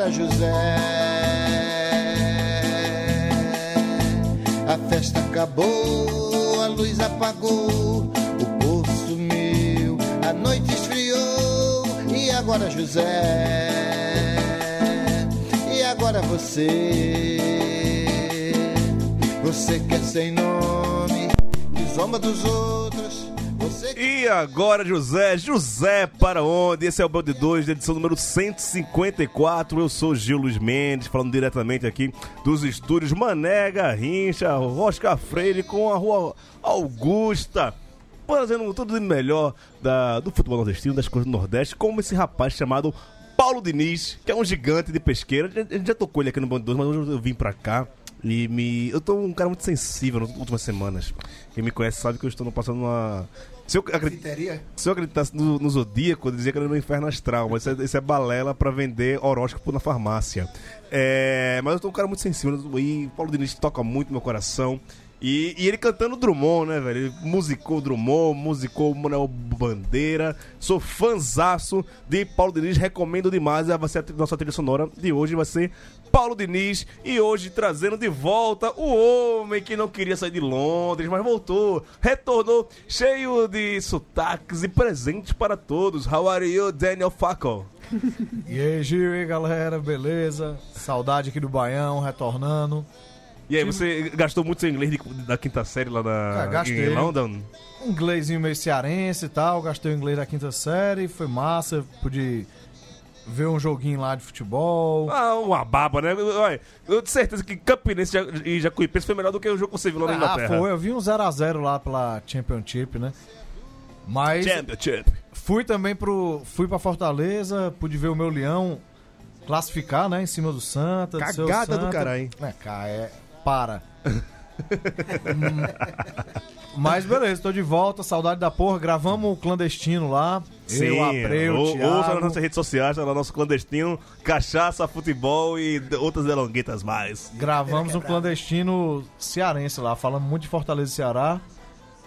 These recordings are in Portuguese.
Agora, José? A festa acabou, a luz apagou, o povo sumiu, a noite esfriou. E agora, José? E agora você? Você quer sem nome, que zomba dos outros. E agora, José, José para onde? Esse é o Belde 2, da edição número 154. Eu sou Gil Luiz Mendes, falando diretamente aqui dos estúdios Mané Garrincha, Oscar Freire com a rua Augusta. Fazendo tudo de melhor da- do futebol nordestino, das coisas do Nordeste, como esse rapaz chamado Paulo Diniz, que é um gigante de pesqueira. A gente já tocou ele aqui no Bande 2, mas hoje eu vim pra cá. E me. Eu tô um cara muito sensível nas últimas semanas. Quem me conhece sabe que eu estou passando uma. Se eu, acredit- se eu acreditasse no, no Zodíaco, eu dizia que era no inferno astral, mas isso é, isso é balela pra vender horóscopo na farmácia. É, mas eu tô um cara muito sensível, e Paulo Diniz toca muito no meu coração. E, e ele cantando Drummond, né, velho? Ele musicou Drummond, musicou Manuel Bandeira. Sou fanzaço de Paulo Diniz, recomendo demais. Vai ser a nossa trilha sonora de hoje, vai ser Paulo Diniz. E hoje trazendo de volta o homem que não queria sair de Londres, mas voltou. Retornou cheio de sotaques e presentes para todos. How are you, Daniel Facco? E aí, Gil, e aí, galera, beleza? Saudade aqui do Baião, retornando. E aí, você gastou muito seu inglês de- da quinta série lá na, Ah, gastei. em London? Um inglésinho meio cearense e tal, gastei o inglês da quinta série, foi massa, pude ver um joguinho lá de futebol. Ah, uma baba, né? Olha, eu tenho certeza que Campinense e Jacuipense foi melhor do que o jogo que você viu lá na Ah, Inglaterra. foi, eu vi um 0x0 lá pela Championship, né? Mas Championship. fui também pro. Fui pra Fortaleza, pude ver o meu leão classificar, né? Em cima do Santa. do Cagada do Santa. caralho. É, cara, é. Para. Hum, Mas beleza, tô de volta, saudade da porra. Gravamos o clandestino lá. eu, Abreu, ou, Thiago. ouça nas nossas redes sociais, tá lá no nosso clandestino, cachaça, futebol e outras delonguetas mais. Gravamos um clandestino cearense lá, falando muito de Fortaleza e Ceará.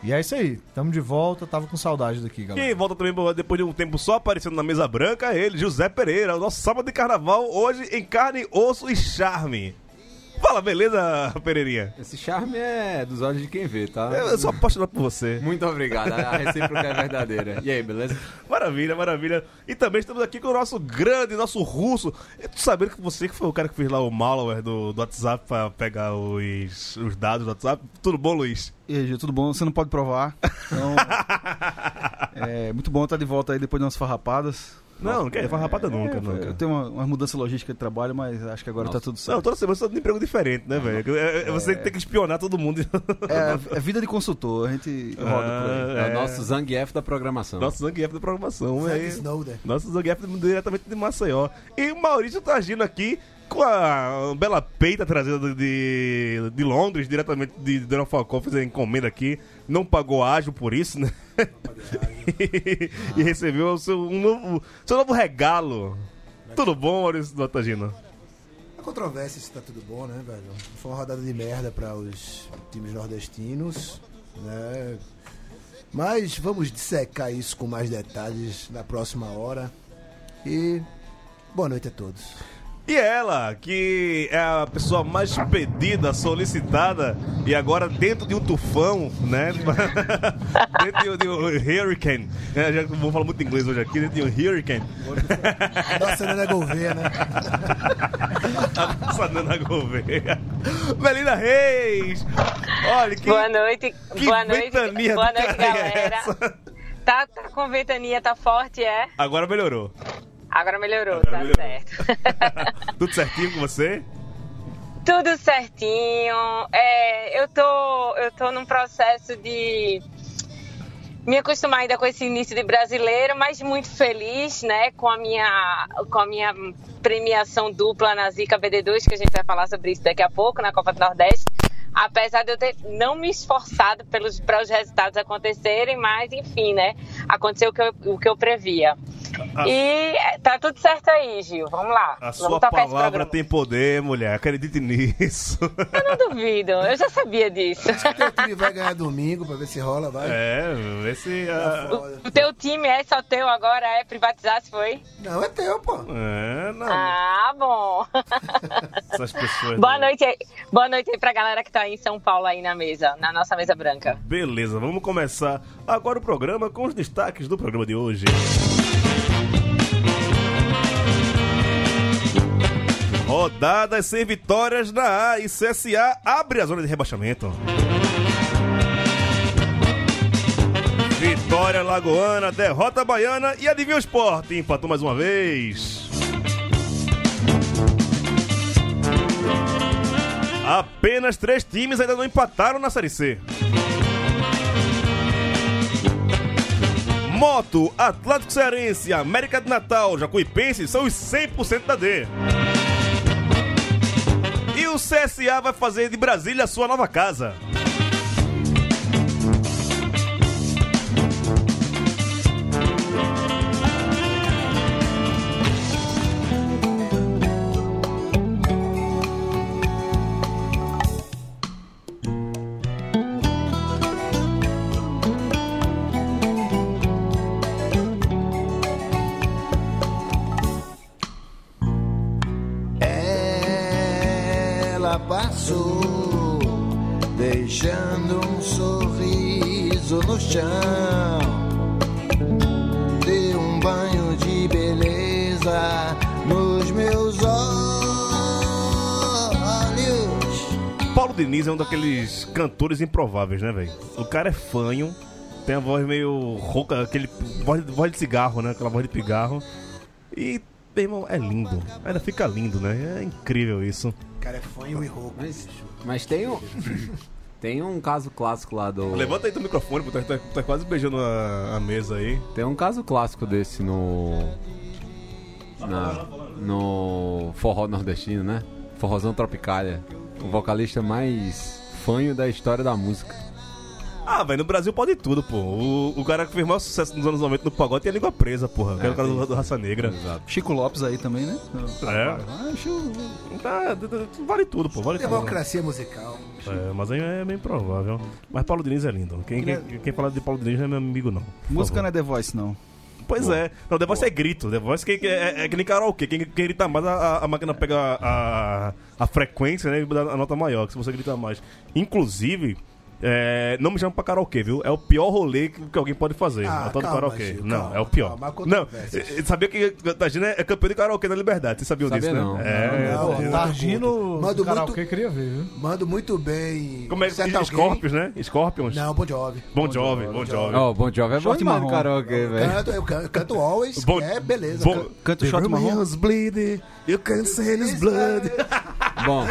E é isso aí, tamo de volta, tava com saudade daqui, galera. Quem volta também depois de um tempo só aparecendo na mesa branca é ele, José Pereira, o nosso sábado de carnaval, hoje em carne, osso e charme. Fala, beleza, Pereirinha? Esse charme é dos olhos de quem vê, tá? Eu, eu sou apaixonado por você. Muito obrigado, a recíproca é verdadeira. E aí, beleza? Maravilha, maravilha. E também estamos aqui com o nosso grande, nosso russo. Eu tô sabendo que você que foi o cara que fez lá o malware do, do WhatsApp pra pegar os, os dados do WhatsApp. Tudo bom, Luiz? E aí, Gil, tudo bom? Você não pode provar. Então, é muito bom estar de volta aí depois de umas farrapadas. Não, não quer farrapada nunca, É, nunca. Eu tenho uma, uma mudança logística de trabalho, mas acho que agora Nossa. tá tudo Não, certo. toda semana você tá de emprego diferente, né, velho? É, é você tem que espionar todo mundo. É, é vida de consultor, a gente roda por aí. É, o nosso Zangief da programação. Nosso Zangief da programação. É Snowden. Nosso Zangief diretamente de Maceió. E o Maurício tá agindo aqui com a bela peita trazida de, de Londres, diretamente de Dona Falcão, fez a encomenda aqui. Não pagou ágil por isso, né? e recebeu o seu, um novo, seu novo regalo. Tudo bom, Maurício? A controvérsia se tá tudo bom, né, velho? Foi uma rodada de merda para os times nordestinos, né? Mas vamos dissecar isso com mais detalhes na próxima hora. E boa noite a todos. E ela, que é a pessoa mais pedida, solicitada, e agora dentro de um tufão, né? dentro de um hurricane. É, já vou falar muito inglês hoje aqui, dentro de um hurricane. Nossa, Nana Gouveia, né? Nossa, Nana Gouveia. Melina Reis! Olha, que, Boa noite, que boa noite, boa noite, é galera. essa? Tá, tá com ventania, tá forte, é? Agora melhorou. Agora melhorou, Agora tá melhorou. certo. Tudo certinho com você? Tudo certinho. É, eu tô, eu tô num processo de me acostumar ainda com esse início de brasileiro, mas muito feliz, né, com a minha, com a minha premiação dupla na Zica BD2, que a gente vai falar sobre isso daqui a pouco na Copa do Nordeste. Apesar de eu ter não me esforçado pelos para os resultados acontecerem, mas enfim, né, aconteceu o que eu, o que eu previa. A- E tá tudo certo aí, Gil. Vamos lá. A Vamos sua palavra tem poder, mulher. Acredite nisso. Eu não duvido. Eu já sabia disso. Teu time vai ganhar domingo pra ver se rola, vai. É, vê se. Foda. O teu time é só teu agora, é privatizar, se foi? Não, é teu, pô. É, não. Ah, bom. Essas pessoas. Boa noite aí. Boa noite aí pra galera que tá aí em São Paulo aí na mesa, na nossa mesa branca. Beleza, vamos começar agora o programa com os destaques do programa de hoje. Rodadas sem vitórias na A e CSA abre a zona de rebaixamento. Vitória Lagoana, derrota Baiana e adivinha o esporte, empatou mais uma vez. Apenas três times ainda não empataram na Série C. Moto, Atlético Cearense, América de Natal, Jacuipense são os 100% da D. E o CSA vai fazer de Brasília a sua nova casa. Chão. Deu um banho de beleza nos meus olhos. Paulo Diniz é um daqueles cantores improváveis, né, velho? O cara é fanho, tem a voz meio rouca, aquele voz, voz de cigarro, né? Aquela voz de pigarro. E, meu irmão, é lindo. Ainda fica lindo, né? É incrível isso. O cara é fanho e rouco. Mas, mas tem um. Tem um caso clássico lá do. Levanta aí teu microfone, pô, tá, tá- tá quase beijando a, a mesa aí. Tem um caso clássico desse no. na- no forró nordestino, né? Forrozão Tropicália. O vocalista mais fanho da história da música. Ah, velho, no Brasil pode tudo, pô. O, o cara que fez maior sucesso nos anos 90 no pagode tem a língua presa, porra. Que era o cara do, do Raça Negra. Exato. Chico Lopes aí também, né? É. Ah, Chico- Tá, vale tudo, pô. Vale tudo. Democracia musical. É, mas aí é bem provável. Mas Paulo Diniz é lindo. Quem, quem, quem fala de Paulo Diniz não é meu amigo, não. Música favor. não é The Voice, não. Pois é. Não, The Voice é grito. The Voice que, que é, é que nem karaokê. Quem, quem grita mais, a, a máquina pega a, a, a frequência né, e dá a nota maior, que se você grita mais. Inclusive, é, não me chama pra karaokê, viu? É o pior rolê que, que alguém pode fazer. Ah, calma, karaokê. Gil, não, calma, é o pior. calma, não, controvérsias. eh, sabia que Tagina é campeão de karaokê na Liberdade. Vocês sabiam Sabia disso, não. né? É, Não, eu Targino Mando do karaokê muito- queria ver, viu? Mando muito bem. Como é que alguém? Scorpions, né? Scorpions. Não, Bon Jovi. Bon Jovi, Bon Jovi. Ó, Bon Jovi é bom demais no karaokê, velho. Canto, eu canto, canto Always, Bon- é beleza. Bon- Canta o shot marrom. Bleeding, you can see his blood. Bom,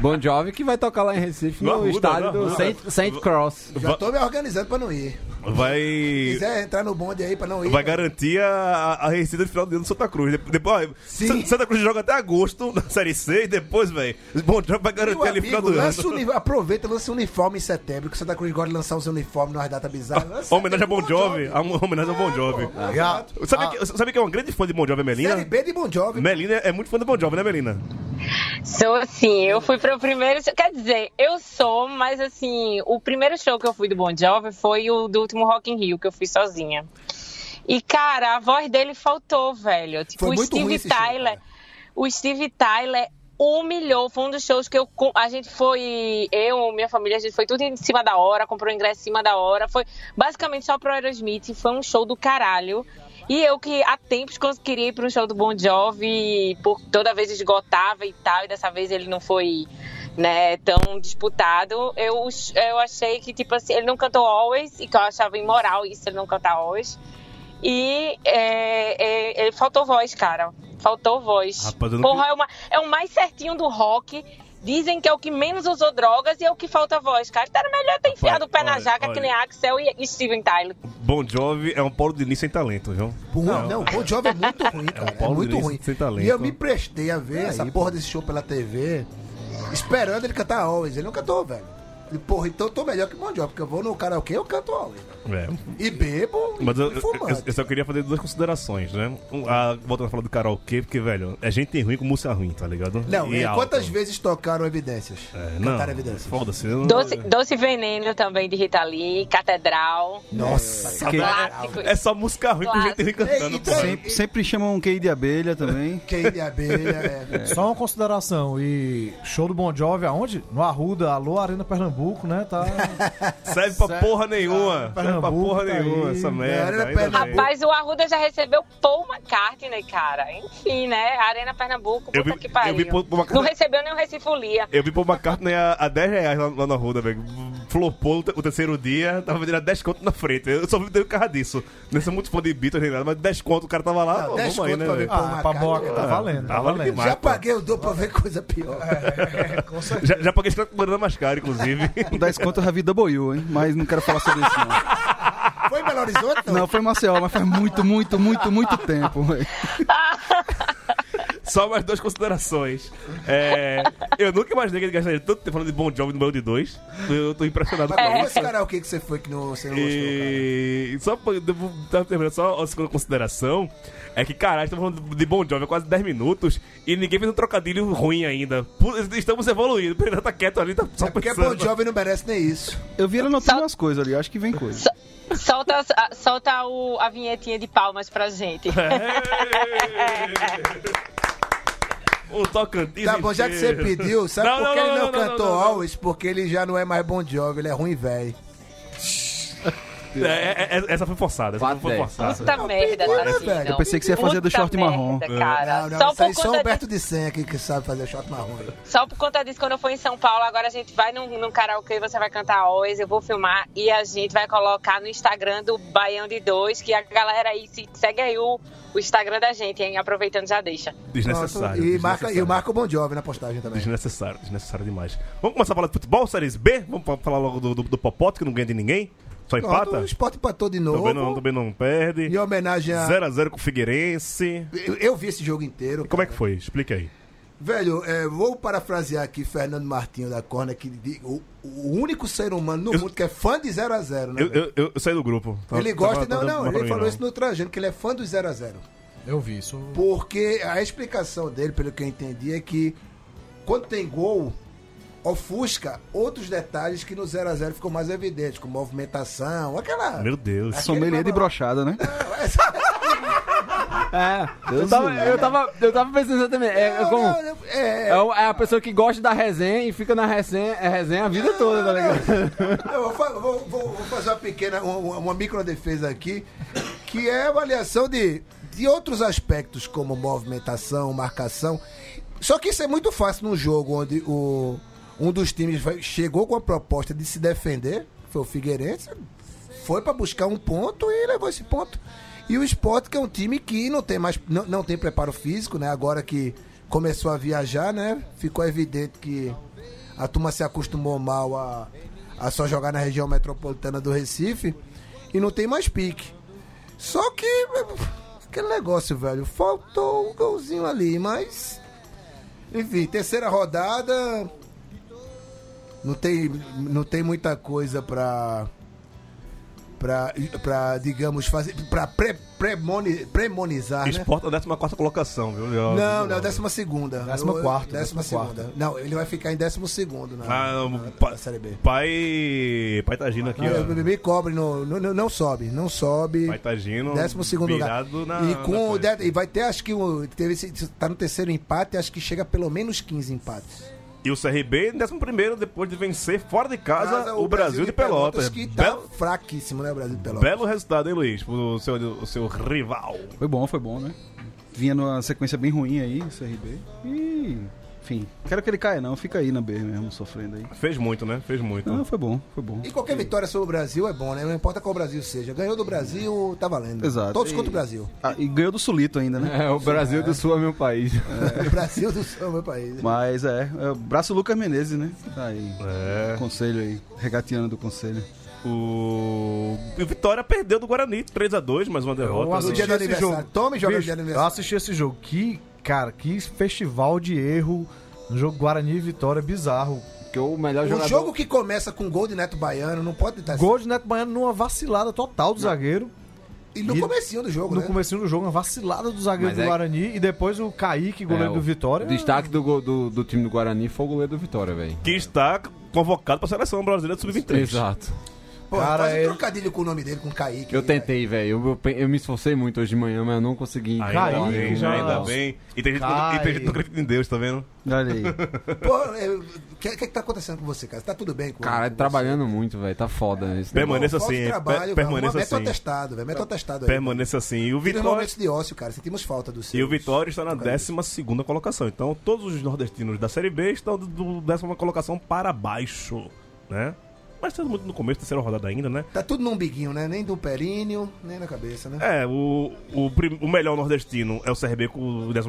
Bon Jovi que vai tocar lá em Recife No estádio do. Saint, Saint Cross. Já tô me organizando pra não ir. Se Vai. quiser entrar no bonde aí pra não ir. Vai garantir a, a receita de final de ano do Santa Cruz. De- Depois, Sim. Sa- Santa Cruz joga até agosto na Série C e depois, velho, Bom Jovi vai garantir ali final amigo, do ano. lança o uni- aproveita e lança o uniforme em setembro, que Santa Cruz gosta de lançar os uniformes nas datas bizarras. Lança Homenagem a Bon Jovi. Jovi. A homenagem ao Bon Jovi. Já, Sabe, que, sabe que é uma grande fã de Bon Jovi, a Melina? Série B de Bon Jovi. Melina é muito fã de Bon Jovi, né, Melina? Sou assim, eu fui pro primeiro. Quer dizer, eu sou, mas assim, o primeiro show que eu fui do Bon Jovi foi o do último Rock in Rio, que eu fui sozinha. E, cara, a voz dele faltou, velho. Tipo, Foi o Steve show, Tyler. cara. o Steve Tyler humilhou. Foi um dos shows que eu. A gente foi. Eu, minha família, a gente foi tudo em cima da hora, comprou ingresso em cima da hora. Foi basicamente só pro Aerosmith. Foi um show do caralho. E eu que há tempos queria ir para um show do Bon Jovi, por toda vez esgotava e tal, e dessa vez ele não foi né, tão disputado. Eu, eu achei que, tipo assim, ele não cantou Always, e que eu achava imoral isso, ele não cantar Always. E é, é, é, faltou voz, cara. Faltou voz. Rapaz, não Porra, é, uma, é o mais certinho do rock. Dizem que é o que menos usou drogas e é o que falta voz, cara. Então era melhor ter enfiado o pé na olha, jaca olha. que nem Axel e, Steven Tyler. Bon Jovi é um Paulo Diniz sem talento, viu? Pô, não, o Bon Jovi é muito ruim, cara. É, Paulo muito Diniz ruim. sem talento. E eu me prestei a ver Aí, essa pô. porra desse show pela TV, esperando ele cantar Always. Ele não cantou, velho. E, porra, então eu tô melhor que o Bon Jovi, porque eu vou no karaokê eu canto velho. É. E bebo Mas eu, e eu- eu- eu só queria fazer duas considerações, né? Um, a, voltando a falar do karaokê, porque, velho, é gente ruim com música ruim, tá ligado? Não, E e alto. quantas vezes tocaram evidências? É, não, Cantaram evidências. foda-se. não- Doce, Doce Veneno também de Rita Lee, Catedral. Nossa, Que- Clássico. É só música ruim com gente ruim cantando. Então- Sempre, sempre chamam um QI de abelha também. Quem de abelha é. Só uma consideração, e show do Bon Jovi aonde? No Arruda, alô Arena Pernambuco, né? Tá Serve pra Serve porra nenhuma. Serve pra Pernambuco, porra tá nenhuma aí. essa merda. Ainda pera- bem. Rapaz, o Arruda já recebeu Paul McCartney, cara. Enfim, né? Arena Pernambuco, Eu puta vi- que pariu. eu vi Paul Não McCartney- recebeu nem o Recifolia. Eu vi Paul McCartney a, a 10 reais lá, lá na Ruda, velho. Flopou o, te- o terceiro dia, tava vendendo a 10 conto na frente. Eu só vi por causa disso. Não sou muito fã de Beatles nem nada, mas 10 conto o cara tava lá. Não, pô, 10 vamos aí, conto né, pra ver? Paul Ah, pra boca, tá é. valendo, tá Tá valendo valendo. demais. Já paguei o dobro pra ver coisa pior. Com certeza. Já, já paguei esse mais caro, inclusive. Com 10 conto eu já vi Double U, hein? Mas não quero falar sobre isso, não. Foi em Belo Horizonte? Não, foi em Maceió, mas faz muito, muito, muito, muito tempo. Só mais duas considerações. É, eu nunca imaginei que ele gastaria tanto tempo falando de Bon Jovi no meio de dois. Eu tô impressionado Mas com qual isso. esse karaokê que você foi que não, você não gostou, cara? E só pra terminando, só a segunda consideração é que, caralho, estamos falando de Bon Jovi há quase 10 minutos e ninguém fez um trocadilho ruim ainda. Estamos evoluindo. O Pedro tá quieto ali, tá só É porque pensando. Bon Jovi não merece nem isso. Eu vi ele anotando Só- umas coisas ali, acho que vem coisa. Solta, a- solta o, a vinhetinha de palmas pra gente. O Tocantins Tá bom, já que você pediu, sabe Não, por que ele não, não, não, cantou. Always? Porque ele já não é mais Bon Jovi, ele é ruim, velho. É, é, é, essa foi forçada, essa foi forçada. Puta merda, né, Tarcísio. velho? Eu pensei que você ia fazer do short marrom. merda, cara. Não, não, só por só o Humberto de Senha aqui que sabe fazer shot marrom. Só por conta disso, quando eu for em São Paulo, agora a gente vai num, num karaokê, você vai cantar Always, eu vou filmar e a gente vai colocar no Instagram do Baião de Dois, que a galera aí se, segue aí o, o Instagram da gente, hein? Aproveitando já deixa. Desnecessário. E, marca, e desnecessário. o Marco Bon Jovi na postagem também. Desnecessário, desnecessário demais. Vamos começar a falar de futebol, séries B? Vamos fa- falar logo do, do, do Popoto, que não ganha de ninguém? Só Pronto, empata? o Sport empatou de novo. Também não, também não perde. Em homenagem a. 0x0 com o Figueirense. Eu, eu vi esse jogo inteiro. E como é que foi? Explica aí. Velho, é, vou parafrasear aqui Fernando Martinho da Corna, que di- o, o único ser humano no Eu- mundo que é fã de 0x0, né? Eu, eu, eu saí do grupo. Tava- ele gosta. não, tava- não, pra ele falou não. isso no Trajano, que ele é fã do 0x0. Eu vi isso. Porque a explicação dele, pelo que eu entendi, é que quando tem gol, ofusca outros detalhes que no 0x0 ficou mais evidente, como movimentação, aquela. Meu Deus. Sommelier de brochada, né? É, eu Deus tava, eu tava, eu tava pensando também. É, é Não, como. não, não, é, É, o- é a pessoa que gosta da resenha e fica na resenha, é resenha a vida toda, tá ligado? Eu vou, vou- vou- fazer uma pequena, uma, uma micro defesa aqui, que é a avaliação de, de outros aspectos, como movimentação, marcação. Só que isso é muito fácil num jogo onde o, um dos times vai- chegou com a proposta de se defender, foi o Figueirense, foi para buscar um ponto e levou esse ponto. E o Sport, que é um time que não tem mais não, não tem preparo físico, né? Agora que começou a viajar, né? Ficou evidente que a turma se acostumou mal a, a só jogar na região metropolitana do Recife e não tem mais pique. Só que aquele negócio, velho, faltou um golzinho ali, mas enfim, terceira rodada não tem não tem muita coisa pra pra, pra digamos fazer pra pre, premoni- premonizar, né? Esporte é a 14 colocação, viu? Não, não, décima segunda. Décima Eu- quarta, Décima segunda. Não, ele vai ficar em décimo segundo na, Ah, na- o pa- na Série B. Pai. Pai Tagino aqui, Não, ó. me, me cobre, no, no- no- não sobe, não sobe. Pai Tagino. Décimo segundo lugar. Na, e, na com e vai ter, acho que o, teve, tá no terceiro empate, acho que chega a pelo menos 15 empates. E o CRB, em 11 depois de vencer fora de casa, Casa, o, Brasil, de Pelotas. que tá Belo, fraquíssimo, né, o Brasil de Pelotas. belo resultado, hein, Luiz? O seu, o seu rival. Foi bom, foi bom, né? Vinha numa sequência bem ruim aí, o CRB. E enfim, quero que ele caia não, fica aí na B mesmo, sofrendo aí. Fez muito, né? Fez muito. Não, foi bom, foi bom. E qualquer vitória sobre o Brasil é bom, né? Não importa qual o Brasil seja. Ganhou do Brasil, tá valendo. Exato. Todos E- contra o Brasil. Ah, e ganhou do Sulito ainda, né? É, o Brasil do Sul é meu país. O Brasil do Sul, meu país. Mas é, é o braço Lucas Menezes, né? Tá aí. É. Conselho aí, regateando do conselho. O... o Vitória perdeu do Guarani, 3x2, mais uma Eu derrota. assisti dia do esse aniversário. jogo. Tome joga no Bicho, dia do Eu aniversário. assisti esse jogo. Que, cara, que festival de erro no jogo Guarani e Vitória bizarro. Porque o melhor Um jogador. jogo que começa com gol de Neto Baiano não pode estar Gol de Neto Baiano numa vacilada total do zagueiro. E no E- comecinho do jogo, No né? comecinho do jogo, uma vacilada do zagueiro Mas do é- Guarani. E depois o Kaique, goleiro É, do o Vitória. Destaque do, gol- do, do time do Guarani foi o goleiro do Vitória, velho. Que está convocado para a seleção brasileira de sub-23. Exato. Pô, Cara, faz um ele- trocadilho com o nome dele, com o Kaique. Eu aí, tentei, velho. Eu, eu, me esforcei muito hoje de manhã, mas eu não consegui. Ainda Caiu, bem, já. ainda bem. E tem gente, que não- acredita em Deus, tá vendo? Olha aí. velho. Pô, é, o que, que que tá acontecendo com você, cara? Tá tudo bem com Cara, com trabalhando muito, velho. Tá foda esse Permaneça Falta de assim, trabalho, per- velho. permaneça assim. atestado, velho. Mete o atestado aí. Permaneça assim. E o Vitória, momentos de ócio, cara. Sentimos falta do seu. e o Vitória está na 12 colocação. Então, todos os nordestinos da Série B estão do- do décima colocação para baixo, né? Mas estamos muito no começo, terceira rodada ainda, né? Tá tudo num biguinho, né? Nem do períneo, nem na cabeça, né? É, o, o, prim- o melhor nordestino é o CRB com o 11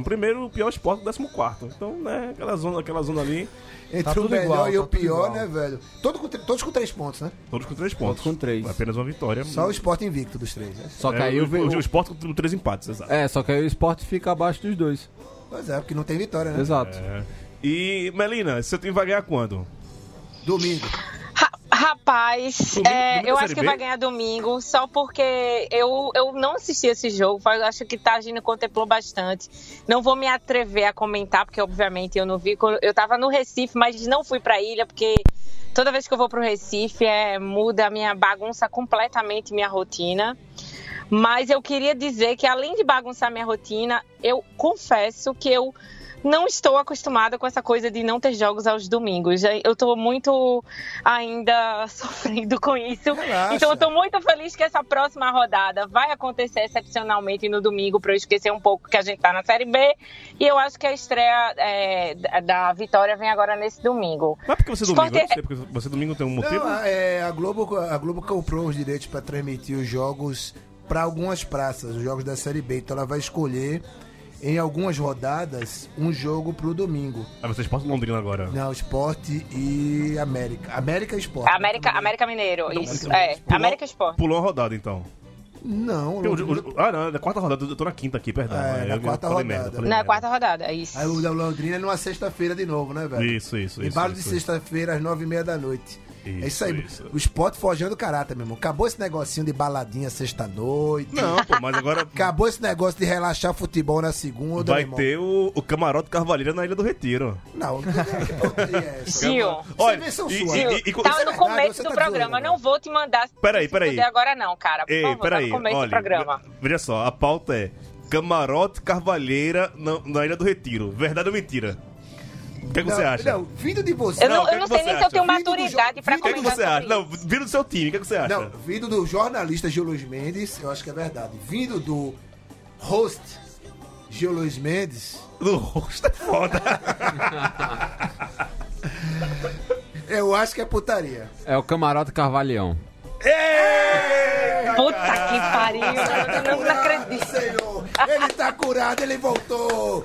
o pior esporte com o 14 Então, né, aquela zona, aquela zona ali, Entre Tá o tudo melhor igual, e tá o tudo pior, igual. né, velho? Todo com, todos com três pontos, né? todos com três pontos. com três. Apenas uma vitória. Só o esporte invicto dos três. Né? Só que É, aí o, o, o, o, o esporte com três empates, exato. É, só que aí o esporte fica abaixo dos dois. Pois é, porque não tem vitória, né? Exato. É. E, Melina, seu time vai ganhar quando? Domingo. Ra- Rapaz, é, eu acho que B? vai ganhar domingo, só porque eu, eu não assisti esse jogo, acho que Tagino contemplou bastante. Não vou me atrever a comentar, porque obviamente eu não vi. Eu tava no Recife, mas não fui pra ilha, porque toda vez que eu vou pro Recife é, muda a minha bagunça completamente minha rotina. Mas eu queria dizer que além de bagunçar minha rotina, eu confesso que eu não estou acostumada com essa coisa de não ter jogos aos domingos. Eu tô muito ainda sofrendo com isso. Relaxa. Então eu tô muito feliz que essa próxima rodada vai acontecer excepcionalmente no domingo para eu esquecer um pouco que a gente tá na Série B. E eu acho que a estreia é, da- Vitória vem agora nesse domingo. Mas por que você domingo? Eu não sei, porque você domingo tem um motivo? Não, é, a, Globo, a Globo comprou os direitos para transmitir os jogos para algumas praças, os jogos da Série B. Então ela vai escolher em algumas rodadas um jogo pro domingo. Ah, você é esporte Londrina agora. Não, Esporte e América. América e Esporte. América, América Mineiro, isso. América É, Pulou- América Sport. Pulou uma rodada, então. Não, Porque o- o- ah, não, é da quarta rodada. Eu tô na quinta aqui, perdão. É, Eu- na eu quarta rodada. merda, Na quarta rodada, é isso. Aí o da Londrina é numa sexta-feira de novo, né, velho? Isso, isso, isso. Embalo de sexta-feira às nove e meia da noite. É Isso, isso aí. isso. O esporte forjando caráter, meu irmão. Acabou esse negocinho de baladinha sexta-noite. Não, pô, mas agora Acabou esse negócio de relaxar futebol na segunda, vai meu irmão. ter o, o camarote Carvalheira na Ilha do Retiro. Não, que porcaria é essa? Gil, Olha, e- sua. e- e- e- tá isso é no verdade, começo do tá programa. dizendo, Não vou te mandar Peraí, peraí. fuder agora não, cara. Por Ei, favor, tá no começo Olha, do programa. veja só, a pauta é Camarote Carvalheira na, na Ilha do Retiro. Verdade ou mentira? O que, é que você Não, acha? Não, vindo de você. Eu não, que eu não sei nem se eu tenho do maturidade pra vindo O que, é que comentar você acha? Não, vindo do seu time, o que, é que você acha? Não, vindo do jornalista Gil Luiz Mendes, eu acho que é verdade. Vindo do host Gil Luiz Mendes, No rosto é foda. eu acho que é putaria. É o Camarote Carvalhão. Puta que pariu, eu não, não acredito. Senhor, ele tá curado, ele voltou.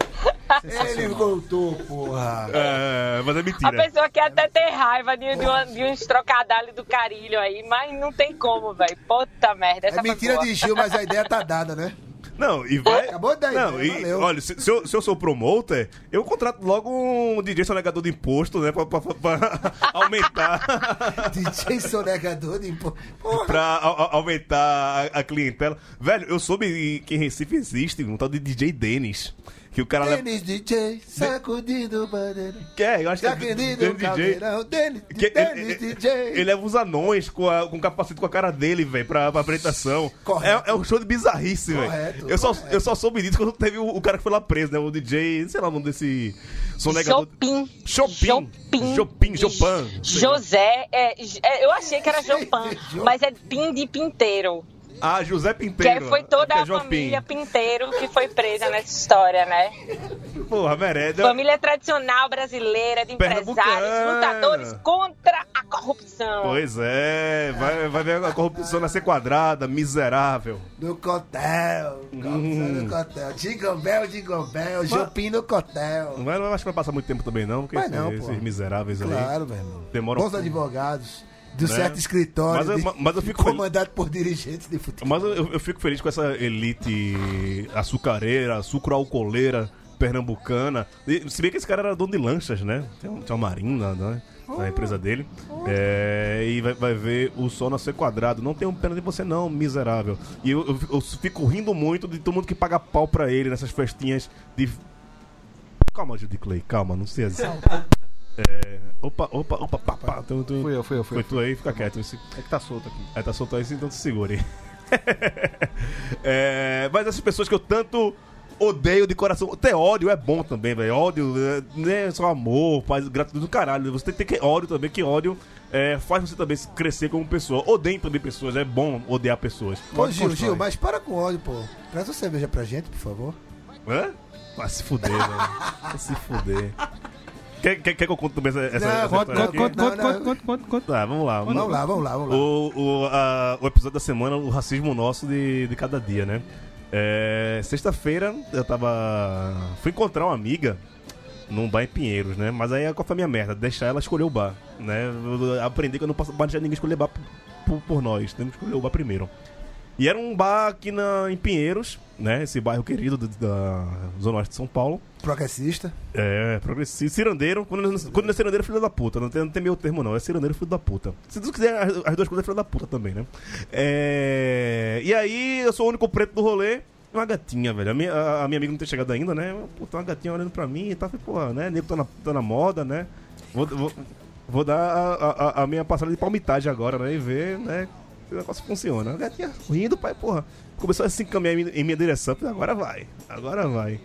Ele voltou, porra. É, mas é A mentira. pessoa quer até ter raiva de, de, uma- de uns trocadalhos do carilho aí, mas não tem como, velho. Puta merda. Essa É mentira de. Gil, mas a ideia tá dada, né? Não, e vai. Acabou dar Não, ideia, e, valeu. olha, se, se eu, se eu sou promoter, eu contrato logo um DJ sonegador de imposto, né? Pra, pra- pra aumentar. DJ sonegador de imposto. Porra. pra a- a- aumentar a, a clientela. Velho, eu soube que em Recife existe um tal de DJ Denis. Que o cara leva. Denis DJ, sacudindo o bandeira. Que é, eu acho que é Denis o DJ. Denis, Que, Denis ele, DJ. ele leva uns anões com, a, com capacete com a cara dele, velho, pra, pra apresentação. Correto. É, é um show de bizarrice, velho. Correto, Eu só, correto. eu só soube disso quando teve o, o cara que foi lá preso, né? O DJ, sei lá o nome desse sonegador. Chopin. Chopin. Chopin. Chopin, Chopin. José, é, é, eu achei que era Chopin, mas é Pin de Pinteiro. Ah, José Que Pinteiro. foi toda que é a família Pim. Pinteiro que foi presa nessa história, né? Porra, merece. Família tradicional brasileira de empresários, lutadores contra a corrupção. Pois é, vai, vai ver a corrupção nascer quadrada, miserável. Do cotel. Hum. Do cotel. Jingle Bell. Jopim no cotel. Mas não acho que vai passar muito tempo também, não, porque esses, não, esses pô. miseráveis aí. Claro, meu irmão. Demoram- Bons advogados. Do Né? certo escritório. Mas eu- de- mas eu fico- comandado por dirigentes de futebol. Mas eu, eu fico feliz com essa elite açucareira, sucro-alcooleira pernambucana. E, se bem que esse cara era dono de lanchas, né? Tem, um- tem uma marina, né? Na empresa dele. É, e vai, vai ver o sol nascer quadrado. Não tenho pena de você, não, miserável. E eu, eu- eu fico rindo muito de todo mundo que paga pau pra ele nessas festinhas de. Calma, Judy Clay, calma, não sei assim. É, opa, opa, opa, pá, pá. Tu, tu, Fui eu, fui eu, fui foi eu. tu aí, fica quieto. É que tá solto aqui. Aí tá soltando isso, então se segure. É, mas essas pessoas que eu tanto odeio de coração. Ter ódio é bom também, velho. Ódio é, não é só amor, paz, gratidão do caralho. Você tem que ter ódio também, que ódio é, faz você também crescer como pessoa. Odeiem também pessoas, é bom odiar pessoas. Ô, Ódio Gil, constrói. Gil, mas para com ódio, pô. Traz uma cerveja pra gente, por favor. Hã? Vai se fuder, velho. Vai se fuder. Quer, quer, quer que eu conte também essa, essa, Não, essa conta, história conta, conta. Conta, conta, conta, conta, conta. Tá, vamos lá. Vamos lá, vamos lá, vamos lá. O, o, a- o episódio da semana, o racismo nosso de, de cada dia, né? É, Sexta-feira eu tava. Fui encontrar uma amiga num bar em Pinheiros, né? Mas aí qual foi a minha merda? Deixar ela escolher o bar, né? Eu aprendi que eu não posso deixar ninguém escolher bar por, por- por nós. Temos que escolher o bar primeiro. E era um bar aqui na, em Pinheiros, né? Esse bairro querido do- da Zona Oeste de São Paulo. Progressista. É, progressista. Cirandeiro. Quando, não- quando não é cirandeiro, filho da puta. Não tem, não tem meio termo, não. É cirandeiro, filho da puta. Se tu quiser, as, as duas coisas é filho da puta também, né? É, e aí, eu sou o único preto do rolê. Uma gatinha, velho. A minha, a, a minha amiga não tem chegado ainda, né? Puta, uma gatinha olhando pra mim e tá, falei, porra, né? Nego tá na, tá na moda, né? Vou, vou, vou dar a, a- a minha passada de palmitagem agora, né? E ver, né? O negócio funciona. A gatinha rindo, pai, porra. Começou a se encaminhar em, minha- direção. Falei, agora vai. Agora vai.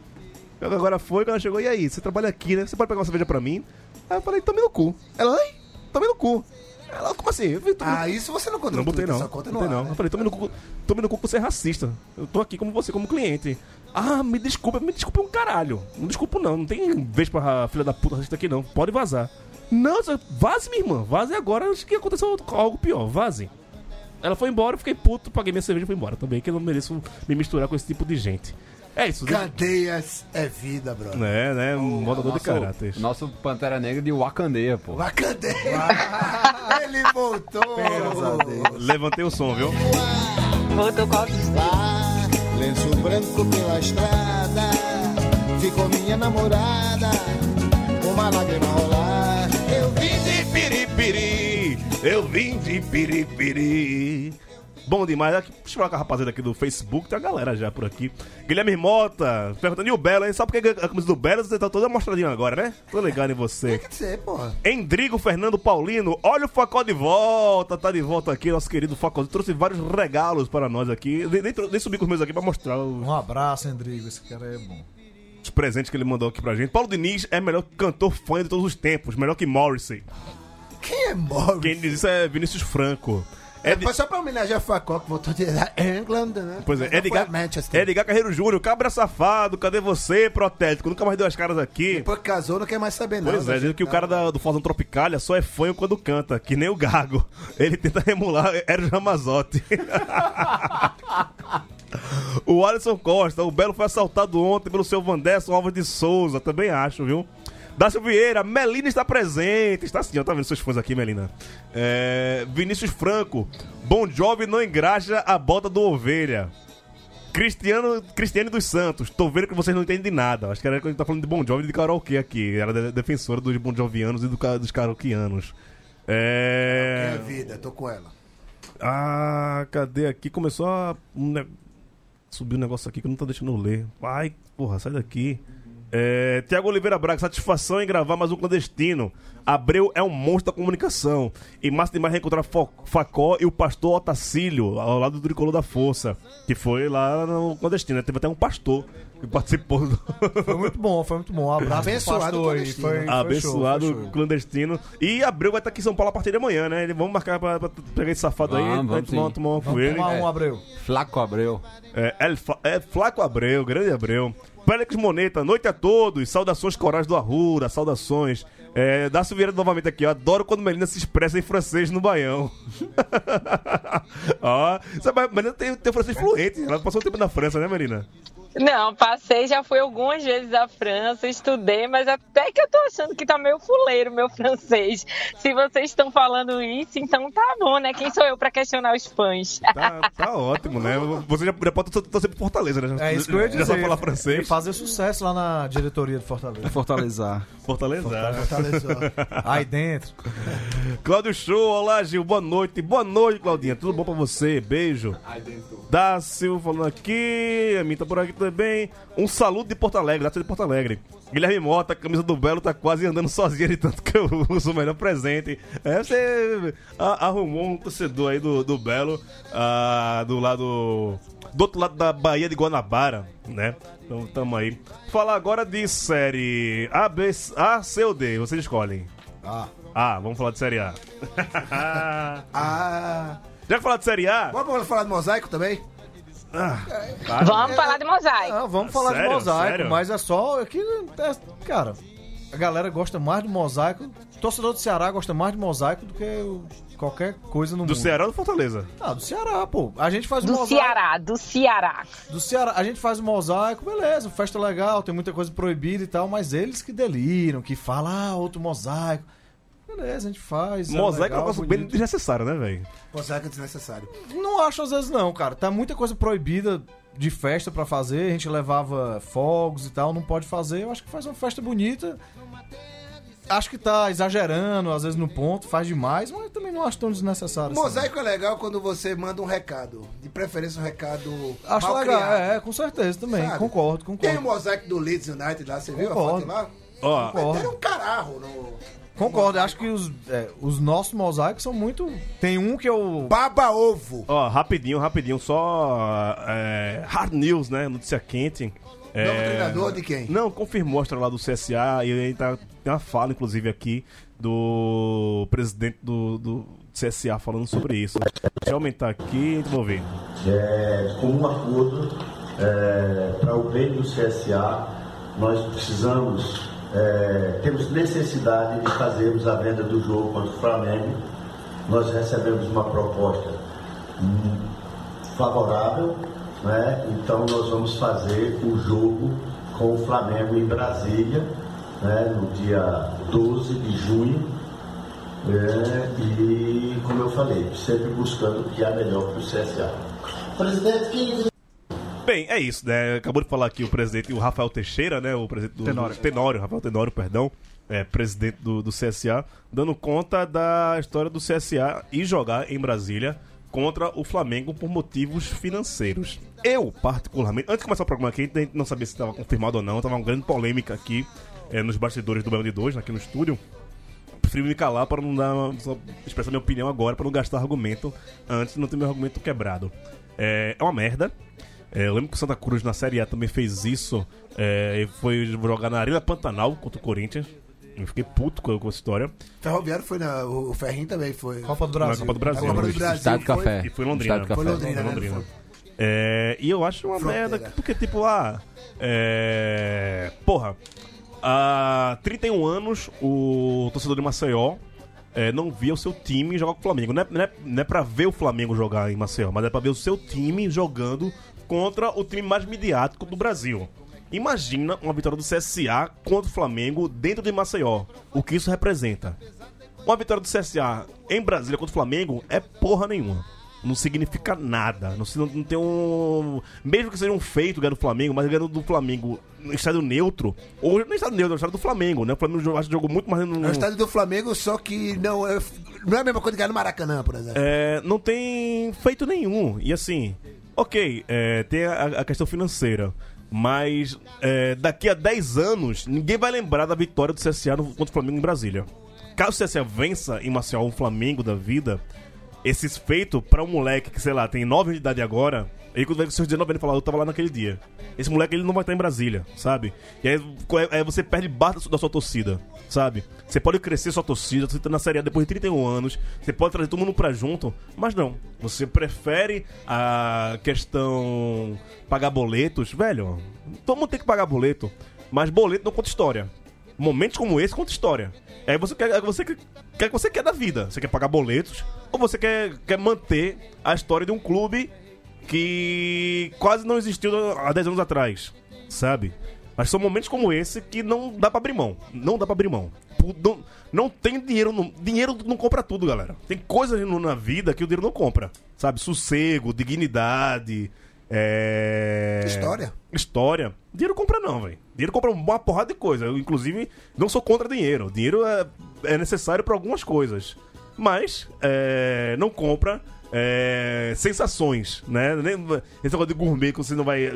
Agora foi, ela chegou, e aí? Você trabalha aqui, né? Você pode pegar uma cerveja pra mim? Aí eu falei, tome no cu. Ela, ai, tome no cu. Ela, como assim? Falei, "Tome no Ah, isso você não contou não botei não. Só conta Botei no não. né? Eu falei, tome no cu, tome no cu você é racista. Eu tô aqui como você, como cliente. Ah, me desculpa, me desculpa um caralho. Não desculpo não, não tem vez pra filha da puta racista aqui não. Pode vazar. Não, vaze minha irmã, vaze agora antes que aconteceu algo pior, vaze. Ela foi embora, eu fiquei puto, paguei minha cerveja e fui embora também, que eu não mereço me misturar com esse tipo de gente. É isso, né? Cadeias é vida, brother. É, né? Um morador de Nosso, caráter. nosso Pantera Negra de Wakandeia, pô. Uma cadeia. Ele voltou. Levantei o som, viu? Voltou com autoestima. Lá, lenço branco pela estrada, ficou minha namorada, uma lágrima rolar. Eu vi eu vim de piripiri. Bom demais. Aqui, Deixa eu falar com a rapaziada aqui do Facebook, tem a galera já por aqui. Guilherme Mota, perguntando, e o Belo, hein? Só porque a camisa do Belo você tá toda mostradinha agora, né? Tô ligado em você. Tem que ser, porra. Endrigo Fernando Paulino, olha o Facó de volta, tá de volta aqui, nosso querido Facó. Trouxe vários regalos para nós aqui. Nem, nem, nem subi com os meus aqui pra mostrar os, Um abraço, Endrigo. Esse cara é bom. os presentes que ele mandou aqui pra gente. Paulo Diniz é melhor cantor fã de todos os tempos, melhor que Morrissey. Quem é Morris? Quem diz isso é Vinícius Franco. É Foi só pra homenagear a Facó, que voltou de England, né? Pois é, Não, Edgar, Manchester. Edgar Carreiro Júnior, cabra safado, cadê você, protético? Nunca mais deu as caras aqui. Depois que casou, não quer mais saber nada. Pois é, dizendo que o cara da- do Fozão Tropicália só é fanho quando canta, que nem o Gago. Ele tenta emular Eros Ramazotti. o Alisson Costa, o Belo foi assaltado ontem pelo seu Vanderson Alves de Souza, também acho, viu? Dácio Vieira, Melina está presente. Está sim, ó, tá vendo seus fãs aqui, Melina. É, Vinícius Franco, Bom Jovem não engraxa a bota do Ovelha. Cristiano, Cristiane dos Santos, tô vendo que vocês não entendem de nada. Acho que era quando a gente tá falando de Bon Jovi e de karaokê aqui. Era de- defensora dos Bon Jovianos e do dos karaokeanos. É É. vida, tô com ela. Ah, cadê aqui? Começou a. Subiu um negócio aqui que eu não tô deixando eu ler. Ai, porra, sai daqui. É, Tiago Oliveira Braga, satisfação em gravar mais um clandestino. Abreu é um monstro da comunicação. E massa demais reencontrar Fo- Facó e o pastor Otacílio, ao lado do Tricolor da Força, que foi lá no clandestino. Teve até um pastor que participou do Foi muito bom, foi muito bom. Um abraço Abençoado pastor clandestino. Foi, foi abençoado show, clandestino. E Abreu vai estar aqui em São Paulo a partir de amanhã, né? Vamos marcar pra, pra pegar esse safado aí, Vamos, vamos tomar, tomar uma com Vamos ele. tomar um Abreu. Flaco Abreu. É, Fla- é Flaco Abreu, grande Abreu. Félix Moneta, noite a todos. Saudações corais do Arruda, saudações. É, Dácio Vieira novamente aqui, ó. Adoro quando Melina se expressa em francês no Baião. ó, sabe, Melina tem, tem francês fluente. Ela passou um tempo na França, né, Melina? Não, passei, já fui algumas vezes à França, estudei, mas até que eu tô achando que tá meio fuleiro meu francês. Se vocês estão falando isso, então tá bom, né? Quem sou eu pra questionar os fãs? Tá, tá ótimo, né? Você já, já pode torcer por Fortaleza, né? Já- É isso que eu ia Já dizer. sabe falar E francês. fazer sucesso lá na diretoria do Fortaleza. Fortalecer. Aí dentro. Cláudio Show, olá Gil, boa noite. Boa noite, Claudinha. Tudo bom pra você? Beijo. Dácio falando aqui, a minha tá por aqui também. Um saludo de Porto Alegre, Dácio de Porto Alegre. Guilherme Mota, a camisa do Belo tá quase andando sozinha de tanto que eu uso o melhor presente. É, você arrumou um torcedor aí do, do Belo, ah, do lado. Do outro lado da Bahia de Guanabara, né? Então tamo aí. Falar agora de série A, B, A, C ou D, vocês escolhem. Ah. Ah, vamos falar de Série A. Ah. Já que falar de Série A? Vamos falar de mosaico também? Ah, Vamos falar de mosaico. Não, vamos falar Sério? de mosaico, Sério? mas é só. Aqui, é, cara, a galera gosta mais de mosaico. Torcedor do Ceará gosta mais de mosaico do que o- qualquer coisa no do mundo. Ceará ou do Fortaleza? Ah, do Ceará, pô. A gente faz Do mosaico. Ceará, do Ceará. Do Ceará. A gente faz o mosaico, beleza, festa legal, tem muita coisa proibida e tal, mas eles que deliram, que falam, ah, outro mosaico. Beleza, a gente faz. é Mosaico é um negócio bem desnecessário, né, velho? Mosaico é desnecessário. Não acho às vezes não, cara. Tá muita coisa proibida de festa pra fazer. A gente levava fogos e tal, não pode fazer. Eu acho que faz uma festa bonita. Acho que tá exagerando, às vezes no ponto, faz demais, mas também não acho tão desnecessário. assim. Mosaico é legal quando você manda um recado. De preferência um recado. Acho mal legal, criado, é, com certeza também. sabe? Concordo, Tem o concordo. mosaico do Leeds United lá, você viu a Concordo. foto lá? Ó, Concordo. Era um cararro no. Concordo, acho que os, é, os nossos mosaicos são muito. Tem um que eu. Baba ovo. ó, rapidinho, rapidinho, só é, hard news, né? Notícia quente. É, Novo treinador de quem? Não, confirmou a história lá do CSA e aí tá, tem uma fala, inclusive, aqui do presidente do, do CSA falando sobre isso. Deixa eu aumentar aqui, a gente vai ouvir. é, com um acordo para o bem do CSA, nós precisamos, é, temos necessidade de fazermos a venda do jogo contra o Flamengo. Nós recebemos uma proposta favorável, né? então nós vamos fazer o jogo com o Flamengo em Brasília, né? no dia 12 de junho. É, e, como eu falei, sempre buscando o que há melhor para o CSA. Presidente, quem Bem, é isso, né? Acabou de falar aqui o presidente, o Rafael Teixeira, né? O presidente do Tenório. Tenório, Rafael Tenório, perdão. É, presidente do, do CSA, dando conta da história do CSA e jogar em Brasília contra o Flamengo por motivos financeiros. Eu, particularmente, antes de começar o programa aqui, a gente não sabia se estava confirmado ou não, tava uma grande polêmica aqui é, nos bastidores do Belo de 2, aqui no estúdio. Prefiro me calar para não dar, só expressar minha opinião agora, para não gastar argumento antes de não ter meu argumento quebrado. É, é uma merda. É, eu lembro que o Santa Cruz na Série A também fez isso. É, e foi jogar na Arena Pantanal contra o Corinthians. Eu fiquei puto com, com essa história. Ferroviário foi na. O Ferrinho também foi. Copa do Na Brasil. Copa do Brasil. Copa do Brasil. Estado foi- Café. E foi em Londrina. Estado Café. Foi Londrina, né? Londrina. Foi. É, e eu acho uma Fronteira. merda, porque tipo, ah, é, porra, há 31 anos o torcedor de Maceió é, não via o seu time jogar com o Flamengo. Não é, não, é, não é pra ver o Flamengo jogar em Maceió, mas é pra ver o seu time jogando contra o time mais midiático do Brasil. Imagina uma vitória do CSA contra o Flamengo dentro de Maceió. O que isso representa? Uma vitória do CSA em Brasília contra o Flamengo é porra nenhuma. Não significa nada. Não, não, não tem um. Mesmo que seja um feito ganhar do Flamengo, mas ganhando do Flamengo no estádio neutro. Ou no estádio neutro, no estádio do Flamengo, né? O Flamengo acho que jogou muito mais no. É o estádio do Flamengo, só que não é, não é a mesma coisa que ganhar no Maracanã, por exemplo. É, não tem feito nenhum. E assim, ok, é, tem a, a questão financeira. Mas é, daqui a 10 anos, ninguém vai lembrar da vitória do CSA no, contra o Flamengo em Brasília. Caso o CSA vença em Maceió um Flamengo da vida, esses feitos pra um moleque que, sei lá, tem 9 anos de idade agora, ele quando vai com seus 19 anos falar, eu tava lá naquele dia. Esse moleque ele não vai estar em Brasília, sabe? E aí, aí você perde barra da sua- da sua torcida, sabe? Você pode crescer sua torcida, você tá na Série A depois de 31 anos, você pode trazer todo mundo pra junto, mas não. Você prefere a questão pagar boletos, velho. Todo mundo tem que pagar boleto, mas boleto não conta história. Momentos como esse conta história. É você quer, é você quer, quer que você quer da vida. Você quer pagar boletos ou você quer, quer manter a história de um clube que quase não existiu há 10 anos atrás, sabe? Mas são momentos como esse que não dá pra abrir mão. Não dá pra abrir mão. Não, não tem dinheiro. Dinheiro não compra tudo, galera. Tem coisas na vida que o dinheiro não compra. Sabe? Sossego, dignidade. É... História. História. Dinheiro compra não, velho. Dinheiro compra uma porrada de coisa. Eu, inclusive, não sou contra dinheiro. Dinheiro é, é necessário pra algumas coisas. Mas é, não compra é, sensações, né? Nem- Esse negócio de gourmet que você não vai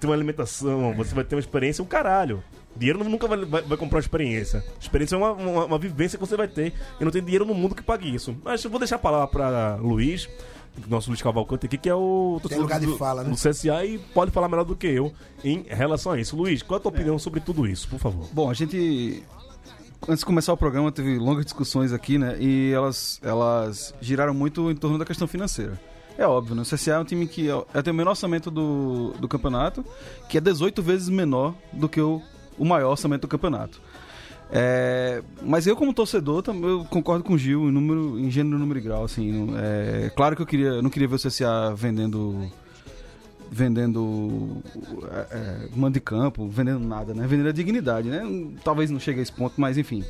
ter uma alimentação, você vai ter uma experiência, um caralho. Dinheiro nunca vai, vai- vai comprar uma experiência. Experiência é uma, uma, uma vivência que você vai ter. E não tem dinheiro no mundo que pague isso. Mas eu vou deixar a palavra pra Luiz, nosso Luiz Cavalcante aqui, que é o Tem lugar de do- fala, né? do CSA e pode falar melhor do que eu em relação a isso. Luiz, qual é a tua opinião sobre tudo isso, por favor? Bom, a gente. Antes de começar o programa, teve longas discussões aqui, né? E elas, elas giraram muito em torno da questão financeira. É óbvio, né? O CSA é um time que é, é, tem o menor orçamento do, do campeonato, que é 18 vezes menor do que o, o maior orçamento do campeonato. É, mas eu, como torcedor, eu concordo com o Gil em, número, em gênero, número e grau. Assim, é, claro que eu queria, eu não queria ver o CSA vendendo vendendo é, é, mando de campo, vendendo nada, né? Vendendo a dignidade, né? Talvez não chegue a esse ponto, mas enfim.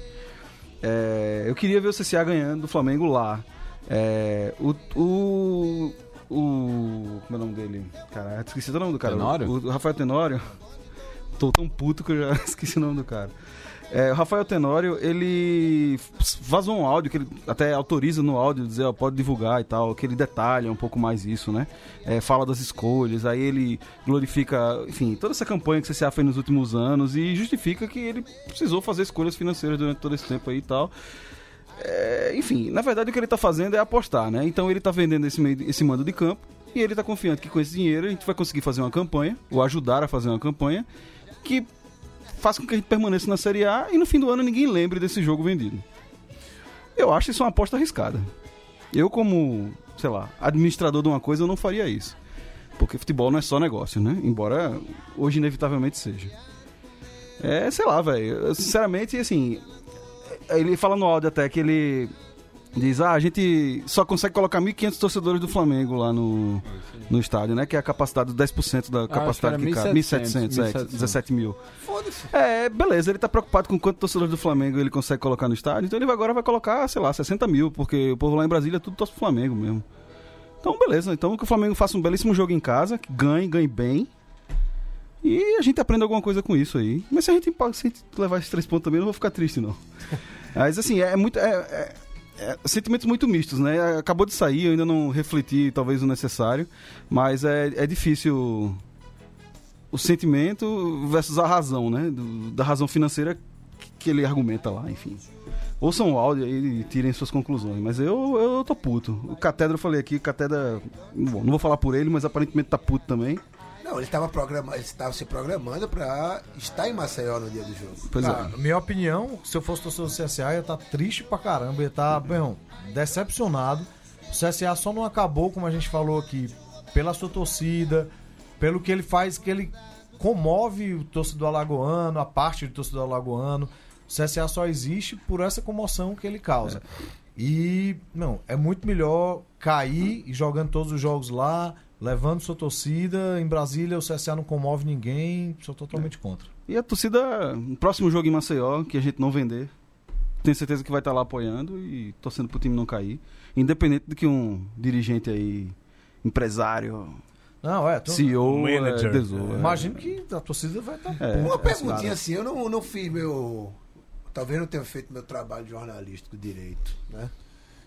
É, eu queria ver o CSA ganhando do Flamengo lá. É, o, o, o. Como é o nome dele? Cara, esqueci o nome do cara. Tenório? O, o Rafael Tenório. Tô tão puto que eu já esqueci o nome do cara. É, o Rafael Tenório, ele vazou um áudio que ele até autoriza no áudio, dizer, ó, pode divulgar e tal, que ele detalha um pouco mais isso, né? É, fala das escolhas, aí ele glorifica, enfim, toda essa campanha que o CCA fez nos últimos anos e justifica que ele precisou fazer escolhas financeiras durante todo esse tempo aí e tal. É, enfim, na verdade o que ele tá fazendo é apostar, né? Então ele tá vendendo esse, meio- esse mando de campo e ele tá confiante que com esse dinheiro a gente vai conseguir fazer uma campanha, ou ajudar a fazer uma campanha, que faça com que a gente permaneça na Série A e no fim do ano ninguém lembre desse jogo vendido. Eu acho isso uma aposta arriscada. Eu, como, sei lá, administrador de uma coisa, eu não faria isso. Porque futebol não é só negócio, né? Embora hoje inevitavelmente seja. É, sei lá, velho. Sinceramente, assim. Ele fala no áudio até que ele diz: ah, a gente só consegue colocar 1.500 torcedores do Flamengo lá no, no estádio, né? Que é a capacidade, 10% da capacidade Ah, que que cabe. 1.700, 1.700, é, 1.700. 17 mil. Foda-se. É, beleza, ele tá preocupado com quantos torcedores do Flamengo ele consegue colocar no estádio, então ele agora vai colocar, sei lá, 60 mil, porque o povo lá em Brasília tudo torce pro Flamengo mesmo. Então, beleza, então que o Flamengo faça um belíssimo jogo em casa, que ganhe, ganhe bem. E a gente aprenda alguma coisa com isso aí. Mas se a gente, se a gente levar esses três pontos também, eu não vou ficar triste, não. Mas assim, é muito. É, é- é sentimentos muito mistos, né? Acabou de sair, eu ainda não refleti talvez o necessário, mas é, é difícil o sentimento versus a razão, né? Do- da razão financeira que- ele argumenta lá, enfim. Ouçam o áudio e tirem suas conclusões. Mas eu, eu tô puto. O Catedra eu falei aqui, Catedra. Bom, não vou falar por ele, mas aparentemente tá puto também. Não, ele estava programa... ele se programando pra estar em Maceió no dia do jogo. Pois é. minha opinião, se eu fosse torcedor do CSA, ia estar triste pra caramba, ia estar, bem, decepcionado. O CSA só não acabou, como a gente falou aqui, pela sua torcida, pelo que ele faz, que ele comove o torcedor alagoano, a parte do torcedor alagoano. O CSA só existe por essa comoção que ele causa. E, não, é muito melhor cair e jogando todos os jogos lá, levando sua torcida. Em Brasília, o CSA não comove ninguém, sou totalmente contra. E a torcida, no próximo jogo em Maceió, que a gente não vender, tenho certeza que vai estar lá apoiando e torcendo pro time não cair. Independente de que um dirigente aí, empresário, Não, é. tô- CEO, Manager. é, desou, é. Imagino que a torcida vai estar. É. Uma esse perguntinha cara. assim, eu não, não fiz meu. Talvez não tenha feito meu trabalho jornalístico direito, né?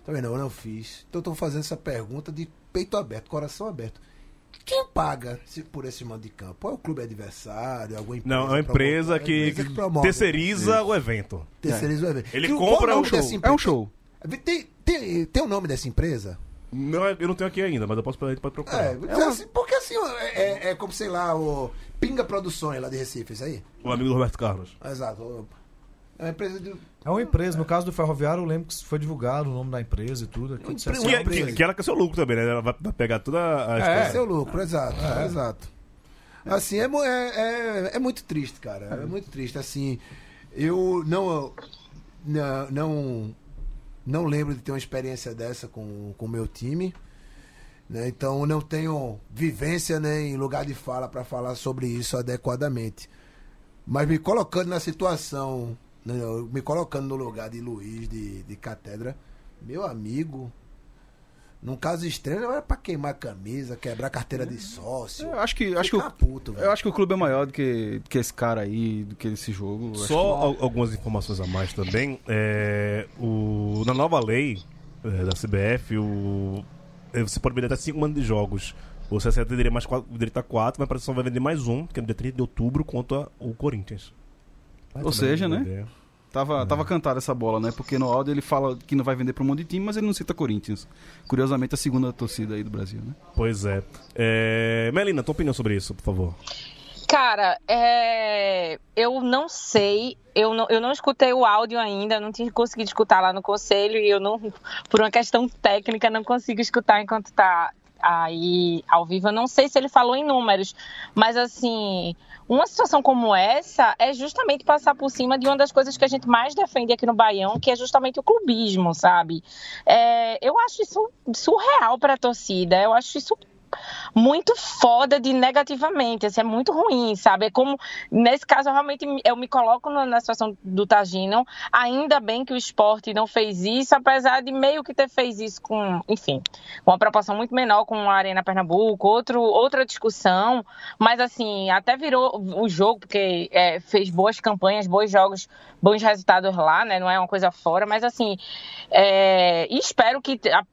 Talvez não, eu não fiz. Então estou fazendo essa pergunta de peito aberto, coração aberto. Quem paga por esse mando de campo? É o clube adversário, alguma empresa? Não, é uma empresa que, empresa que promove. terceiriza o evento. Terceiriza o evento. Ele E qual compra o show. É um show. Tem, tem, tem o nome dessa empresa? Não, eu não tenho aqui ainda, mas eu posso, a gente pode procurar. É, assim, porque assim, é, é- é como, sei lá, o Pinga Produções lá de Recife, isso aí? O amigo do Roberto Carlos. Exato. É uma empresa de. É uma empresa, no caso do Ferroviário, eu lembro que foi divulgado o nome da empresa e tudo. Aqui, Empre- CSA. Que, que, empresa. que ela quer seu lucro também, né? Ela vai, pegar toda a É, história. seu lucro, exato, exato. Assim, é, é, é, é muito triste, cara. É muito triste. Assim, eu não, não, não, não lembro de ter uma experiência dessa com o meu time. Né? Então, eu não tenho vivência nem lugar de fala para falar sobre isso adequadamente. Mas me colocando na situação, né, eu me colocando no lugar de Luiz, de, de Catedra, meu amigo, num caso extremo, era pra queimar camisa, quebrar carteira de sócio. Eu acho que, acho que, o, puto, eu acho que o clube é maior do que, do que esse cara aí, do que esse jogo. Só al- algumas informações a mais também. É, o, na nova lei é, da CBF, o, é, você pode vender até 5 anos de jogos. O CSA teria mais quatro, direito a 4, mas só vai vender mais um, que é no dia 30 de outubro, contra o Corinthians. Vai Ou seja, né? vender. Tava, tava cantada essa bola, né? Porque no áudio ele fala que não vai vender pra um monte de time, mas ele não cita Corinthians. Curiosamente, a segunda torcida aí do Brasil, né? Pois é. é. Melina, tua opinião sobre isso, por favor. Cara, é, eu não sei, eu não, eu não escutei o áudio ainda, não tinha conseguido escutar lá no conselho e eu não, por uma questão técnica, não consigo escutar enquanto tá aí ao vivo. Eu não sei se ele falou em números, mas assim, uma situação como essa é justamente passar por cima de uma das coisas que a gente mais defende aqui no Baião, que é justamente o clubismo, sabe? É, eu acho isso surreal para a torcida, eu acho isso muito foda de negativamente, assim, é muito ruim, sabe? É como, nesse caso, realmente me- eu me coloco na, situação do Tagino, ainda bem que o esporte não fez isso, apesar de meio que ter fez isso com, enfim, com uma proporção muito menor com a Arena Pernambuco, outro, outra discussão, mas assim, até virou o jogo, porque é, fez boas campanhas, bons jogos, bons resultados lá, né? Não é uma coisa fora, mas assim, é, espero que a-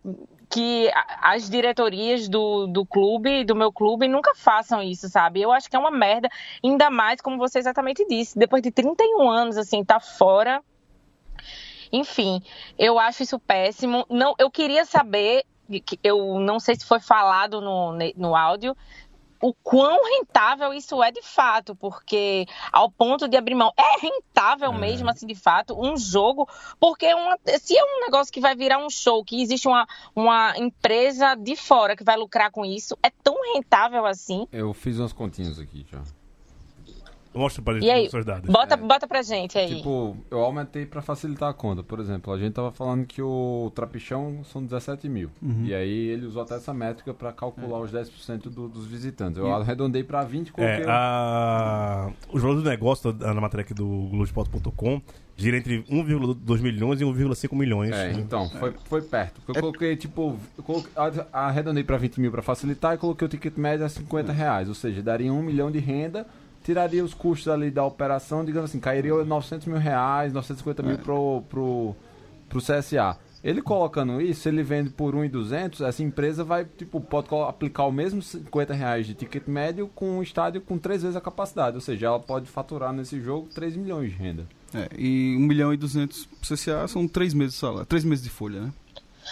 que as diretorias do, do clube, do meu clube, nunca façam isso, sabe? Eu acho que é uma merda, ainda mais, como você exatamente disse, depois de 31 anos, assim, tá fora. Enfim, eu acho isso péssimo. Não, eu queria saber, eu não sei se foi falado no, no áudio, o quão rentável isso é de fato, porque ao ponto de abrir mão, é rentável mesmo, assim, de fato, um jogo, porque uma, se é um negócio que vai virar um show, que existe uma, uma empresa de fora que vai lucrar com isso, é tão rentável assim. Eu fiz umas continhas aqui já. Mostra pra gente E aí, os seus dados. bota, bota pra gente aí. Tipo, eu aumentei pra facilitar a conta. Por exemplo, a gente tava falando que o trapichão são 17 mil. E aí ele usou até essa métrica pra calcular os 10% do, dos visitantes. Eu arredondei pra 20 coloquei... É, a... Os valores do negócio, da- na matéria aqui do Globoesporte.com, gira entre 1,2 milhões e 1,5 milhões. É, então, foi, foi perto. Porque eu coloquei, tipo, eu coloquei, arredondei pra 20 mil pra facilitar e coloquei o ticket médio a 50 reais. Ou seja, daria 1 milhão de renda, tiraria os custos ali da operação, digamos assim, cairia 900 mil reais, 950 mil pro, pro, pro CSA. Ele colocando isso, ele vende por 1,200, essa empresa vai, tipo, pode aplicar o mesmo 50 reais de ticket médio com um estádio com três vezes a capacidade. Ou seja, ela pode faturar nesse jogo 3 milhões de renda. É, e 1 milhão e 200 pro CCA são 3 meses de salário, 3 meses de folha, né?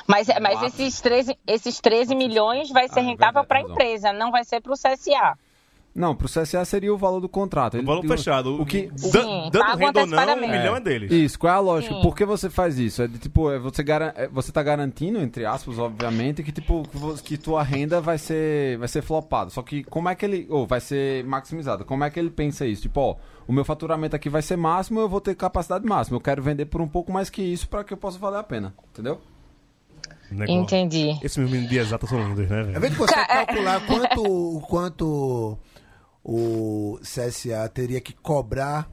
Mas, mas esses 13, esses 13 milhões vai ser Ah, é rentável para a empresa, não vai ser para o CSA. Não, pro CSA seria o valor do contrato. O valor fechado. O que, Sim, dando renda ou não, um milhão é deles. Isso, qual é a lógica? Sim. Por que você faz isso? É de, tipo, é você, garan é, você tá garantindo, entre aspas, obviamente, que tipo, que tua renda vai ser, vai ser flopada. Só que como é que ele. Ou vai ser maximizada. Como é que ele pensa isso? Tipo, ó, o meu faturamento aqui vai ser máximo, eu vou ter capacidade máxima. Eu quero vender por um pouco mais que isso para que eu possa valer a pena. Entendeu? Negócio. Entendi. Esses meus meninos de exata são lindos, né, Ao velho? invés de você é- calcular quanto, quanto o CSA teria que cobrar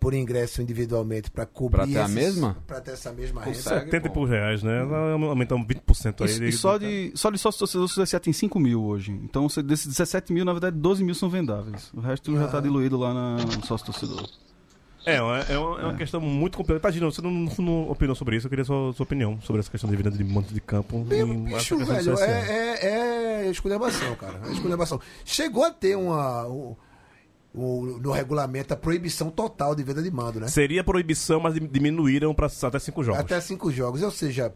por ingresso individualmente para cobrir Pra ter a mesma? para ter essa mesma renda. Consegue. 70 e pô. poucos reais, né? Aumentamos 20% aí. E, e só, de, só de sócio torcedor o CSA tem 5 mil hoje. Então, desses 17 mil, na verdade, 12 mil são vendáveis. O resto já tá diluído lá na- no sócio torcedor. É, uma- é uma, é uma questão muito complexa. Tadinho, você não, não, não opinou sobre isso, eu queria sua, sua opinião sobre essa questão de vida de monte de campo. essa Bicho, do velho, é, é, é esculhambação, cara. É esculhambação. Chegou a ter uma. o- no regulamento a proibição total de venda de mando, né? Seria proibição, mas diminuíram pra até cinco jogos. Até cinco jogos, ou seja.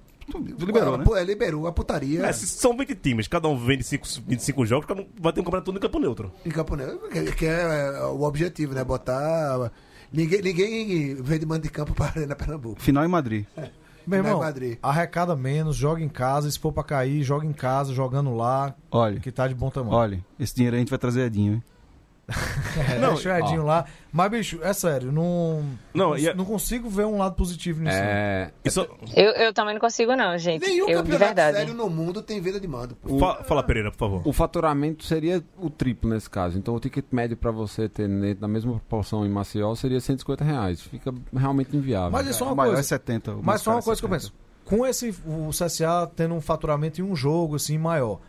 liberou, né? pô, é, liberou a putaria É, se são 20 times, cada um vende 5, 25 jogos, cada um vai ter um campeonato todo em campo neutro. em Campo Neutro, que, que é, é, o objetivo, né? Botar. Ninguém, ninguém vende mando de campo para a Arena Pernambuco. Final em Madrid. Meu Vai irmão, Madrid. arrecada menos, joga em casa, se for pra cair, joga em casa, jogando lá, Olha, que tá de bom tamanho. olha, esse dinheiro aí a gente vai trazer Edinho, hein? É, Não, deixa o Edinho lá. Mas, bicho, é sério, não, Não, não, e a- não consigo ver um lado positivo nisso. É, Isso, Eu, eu também não consigo, não, gente. Nenhum eu, de campeonato verdade. sério no mundo tem venda de mando. pô. Fa- fala, Pereira, por favor. o faturamento seria o triplo nesse caso. Então o ticket médio pra você ter na mesma proporção em Maceió seria 150 reais. Fica realmente inviável. Mas isso é o uma maior coisa. é 70. o mais Mas só uma é coisa que eu 70. penso. Com esse, o CSA tendo um faturamento em um jogo, assim, maior,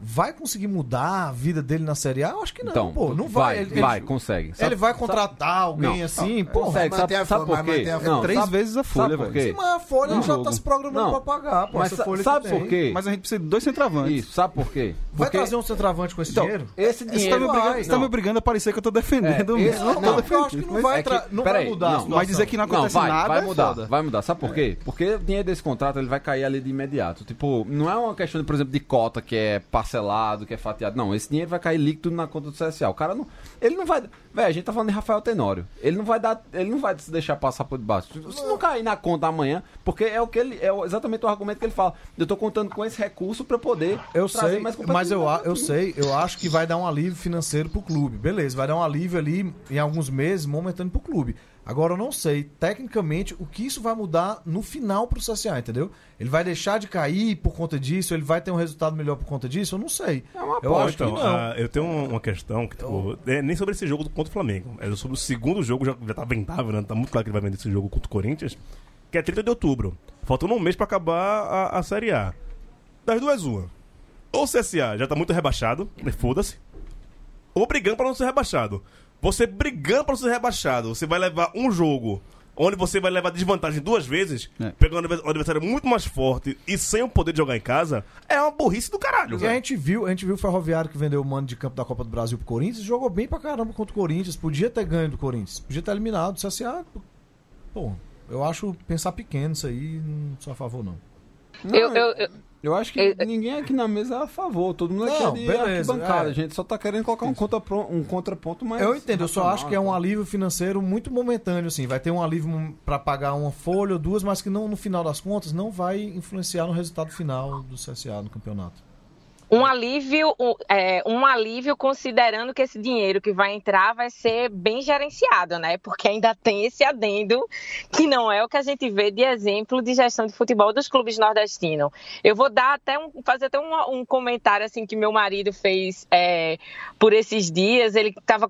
vai conseguir mudar a vida dele na Série A? Eu acho que não, então, pô. Não vai. vai, ele, vai, ele- consegue. ele vai contratar alguém Não, assim, não, pô. consegue. mantém a Sabe, sabe por quê? mantém a folha. Não, Três sabe- vezes a folha, sabe por velho. quê? Mas a Folha Um já jogo. tá se programando Não, pra pagar, pô. Mas sabe por quê? Mas a gente precisa de dois centravantes. Isso, sabe por quê? Vai Porque trazer um centroavante com esse Então, dinheiro? esse Você tá, dinheiro me vai, obrigando, você tá não. me obrigando a parecer que eu tô defendendo. É, esse- não, não, eu acho que não defendendo. vai, É não vai mudar não. Mas dizer que não Não, acontece vai, nada vai é mudar, vai mudar. Sabe por quê? Porque o dinheiro desse contrato ele vai cair ali de imediato. Tipo, não é uma questão, de, por exemplo, de cota que é parcelado, que é fatiado. Não, esse dinheiro vai cair líquido na conta do CSA. O cara não, ele não vai, velho, a gente tá falando de Rafael Tenório. Ele não vai dar, ele não vai se deixar passar por debaixo. Se não cair na conta amanhã, porque é o que ele é exatamente o argumento que ele fala. Eu tô contando com esse recurso pra poder Eu sei, mas eu, eu sei, eu acho que vai dar um alívio financeiro pro clube. Beleza, vai dar um alívio ali em alguns meses, momentâneo pro clube. Agora eu não sei, tecnicamente, o que isso vai mudar no final pro CSA, entendeu? Ele vai deixar de cair por conta disso? Ele vai ter um resultado melhor por conta disso? Eu não sei. É uma eu aposta, Então, ah, eu tenho uma questão que, tipo, é nem sobre esse jogo do- contra o Flamengo. É sobre o segundo jogo, já, já tá vendável, né? Tá muito claro que ele vai vender esse jogo contra o Corinthians, que é 30 de outubro. Faltando um mês pra acabar a, a Série A. Das duas, uma. Ou o CSA já tá muito rebaixado, né, foda-se. Ou brigando pra não ser rebaixado. Você brigando pra não ser rebaixado, você vai levar um jogo onde você vai levar desvantagem duas vezes, É. pegando um adversário muito mais forte e sem o poder de jogar em casa, é uma burrice do caralho. E a velho. gente viu, a gente viu o Ferroviário que vendeu o mano de campo da Copa do Brasil pro Corinthians, jogou bem pra caramba contra o Corinthians, podia ter ganho do Corinthians, podia ter eliminado o CSA. Pô, eu acho pensar pequeno isso aí, não sou a favor não. Não, Eu, eu, eu- Eu acho que Eu- ninguém aqui na mesa é a favor, todo mundo aqui Não, é beleza, arquibancada. é. A gente só tá querendo colocar um, contrapron- um contraponto mais. Eu entendo, eu só acho que é um então. alívio financeiro muito momentâneo, assim. Vai ter um alívio pra pagar uma folha ou duas, mas que não, no final das contas, não vai influenciar no resultado final do CSA no campeonato. Um alívio, um, é, um alívio considerando que esse dinheiro que vai entrar vai ser bem gerenciado, né? Porque ainda tem esse adendo que não é o que a gente vê de exemplo de gestão de futebol dos clubes nordestinos. Eu vou dar até um, fazer até um, um comentário assim que meu marido fez é, por esses dias. Ele estava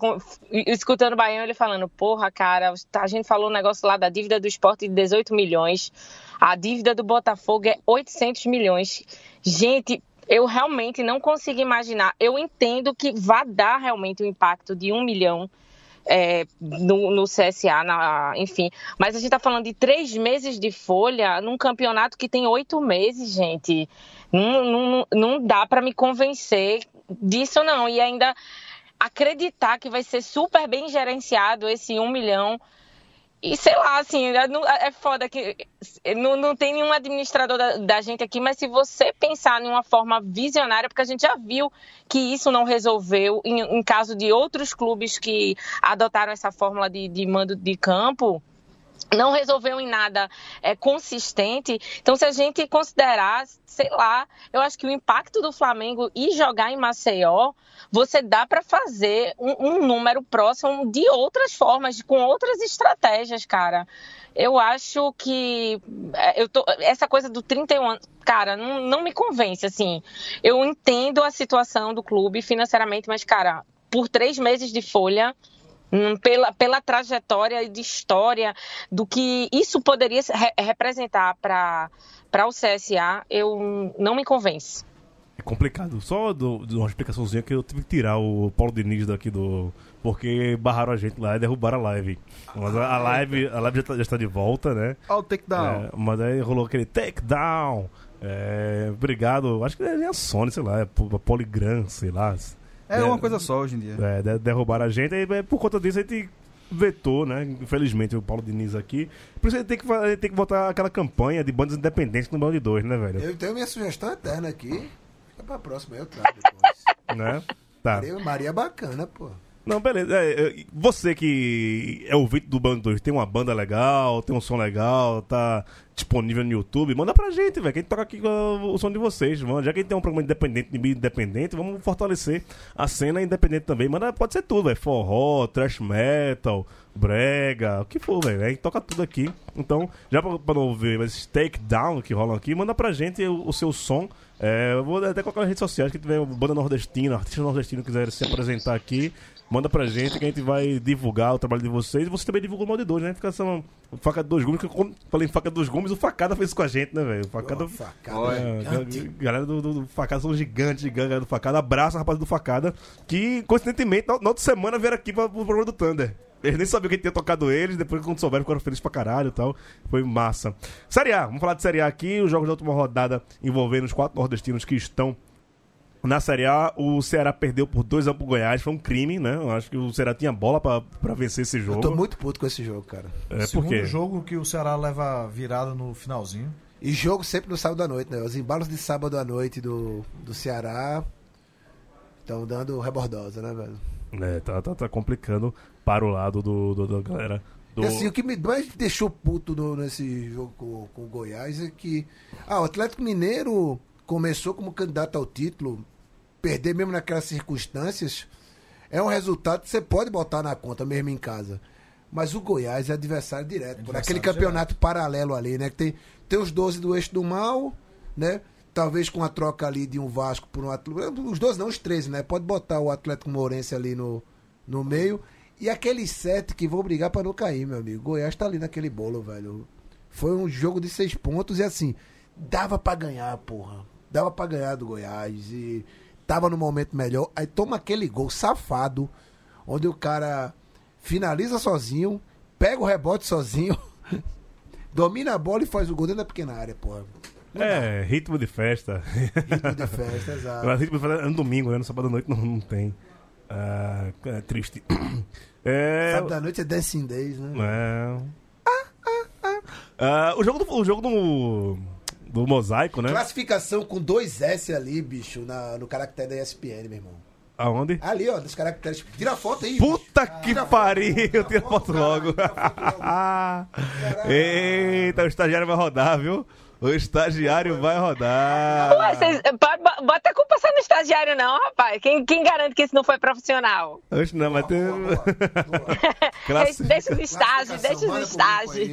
escutando o Baião ele falando: Porra, cara, a gente falou um negócio lá da dívida do esporte de 18 milhões, a dívida do Botafogo é 800 milhões. Gente, eu realmente não consigo imaginar. Eu entendo que vai dar realmente o impacto de um milhão é, no, no CSA, na- enfim. Mas a gente está falando de três meses de folha num campeonato que tem oito meses, gente. Não, não, não dá para me convencer disso, não. E ainda acreditar que vai ser super bem gerenciado esse um milhão. E sei lá, assim, é não- é foda que não, não tem nenhum administrador da, da gente aqui, mas se você pensar em uma forma visionária, porque a gente já viu que isso não resolveu em, em caso de outros clubes que adotaram essa fórmula de, de mando de campo, não resolveu em nada é, consistente. Então, se a gente considerar, sei lá, eu acho que o impacto do Flamengo e jogar em Maceió, você dá para fazer um, um número próximo de outras formas, com outras estratégias, cara. Eu acho que é, eu tô, essa coisa do 31 anos, cara, não, não me convence, assim. Eu entendo a situação do clube financeiramente, mas, cara, por três meses de folha, pela, pela trajetória de história do que isso poderia re- representar para o CSA, eu não me convence. É complicado. Só do, de uma explicaçãozinha que eu tive que tirar o Paulo Diniz daqui do. Porque barraram a gente lá e derrubaram a live. Mas a, a live, a live já, tá, já está de volta, né? Ó, o takedown. É, mas aí rolou aquele takedown. É, obrigado. Acho que é a Sony, sei lá, é a Polygram, sei lá. É, uma coisa só hoje em dia. É, de- derrubaram a gente, e é, por conta disso a gente vetou, né? Infelizmente, o Paulo Diniz aqui. Por isso a gente tem que, gente tem que botar aquela campanha de bandas independentes no Bando de Dois, né, velho? Eu tenho minha sugestão eterna aqui. Fica pra próxima, eu trago depois. Né? Tá. Maria, Maria é bacana, pô. Não, beleza. É, você que é ouvinte do Bando 2, tem uma banda legal, tem um som legal, tá disponível no YouTube, manda pra gente, velho. Que a gente toca aqui o som de vocês, mano. Já que tem um programa independente, independente, vamos fortalecer a cena independente também. Manda, pode ser tudo, velho. Forró, thrash metal, brega, o que for, velho. Toca tudo aqui. Então, já pra, pra não ouvir esses takedown que rolam aqui, manda pra gente o, o seu som. É, vou até colocar nas redes sociais que tiver banda nordestina, artista nordestino quiser se apresentar aqui, manda pra gente que a gente vai divulgar o trabalho de vocês. E você também divulga o Mal de Dois, né? Fica essa uma faca de dois gumes, que eu como- falei em faca de dois gumes, o Facada fez isso com a gente, né, velho? O Facada. Facada É, gigante. galera do, do, do Facada são gigantes, gigantes, galera do Facada. Abraço, rapaz do Facada, que coincidentemente na, na outra semana vieram aqui pra, pro programa do Thunder. Eles nem sabiam que a gente tinha tocado eles, depois quando souberam ficaram felizes pra caralho e tal. Foi massa. Série A, vamos falar de Série A aqui, os jogos da última rodada envolvendo os quatro nordestinos que estão na Série A. O Ceará perdeu por 2x1 pro Goiás, foi um crime, né? Eu acho que o Ceará tinha bola pra, pra vencer esse jogo. Eu tô muito puto com esse jogo, cara. É, por Segundo quê? jogo que o Ceará leva virada no finalzinho. E jogo sempre no sábado à noite, né? Os embalos de sábado à noite do, do Ceará estão dando rebordosa, né, velho? É, tá, tá, tá complicando para o lado do, do- da galera. Do... E assim, o que me mais deixou puto no- nesse jogo com, com o Goiás é que ah, o Atlético Mineiro começou como candidato ao título, perder mesmo naquelas circunstâncias, é um resultado que você pode botar na conta mesmo em casa. Mas o Goiás é adversário direto, por aquele campeonato paralelo ali, né? Que tem, tem os 12 do eixo do mal, né? Talvez com a troca ali de um Vasco por um Atlético. Os 12 não, os 13, né? Pode botar o Atlético Mourense ali no, no meio. E aqueles sete que vão brigar pra não cair, meu amigo. Goiás tá ali naquele bolo, velho. Foi um jogo de seis pontos e assim, dava pra ganhar, porra. Dava pra ganhar do Goiás e tava no momento melhor. Aí toma aquele gol safado, onde o cara finaliza sozinho, pega o rebote sozinho, domina a bola e faz o gol dentro da pequena área, porra. Não dá. É, ritmo de festa. Ritmo de festa, exato. Mas ritmo de festa é no domingo, né? No sábado à noite não, não tem. Ah, é triste. É. Sábado à noite é Dancing Days, né? é... Ah, o jogo do, o jogo do, do mosaico, né? Classificação com dois S ali, bicho, na, no caractere da ESPN, meu irmão. Aonde? Ali, ó, dos caracteres. Tira a foto aí. Puta que pariu! Eu tiro a foto logo. Eita, o estagiário vai rodar, viu? O estagiário vai rodar. Ué, bo- bota a culpa só no estagiário, não, rapaz. Quem, quem garante que isso não foi profissional? Oxe, não, mas tem. Deixa, os estágios, deixa os estágios.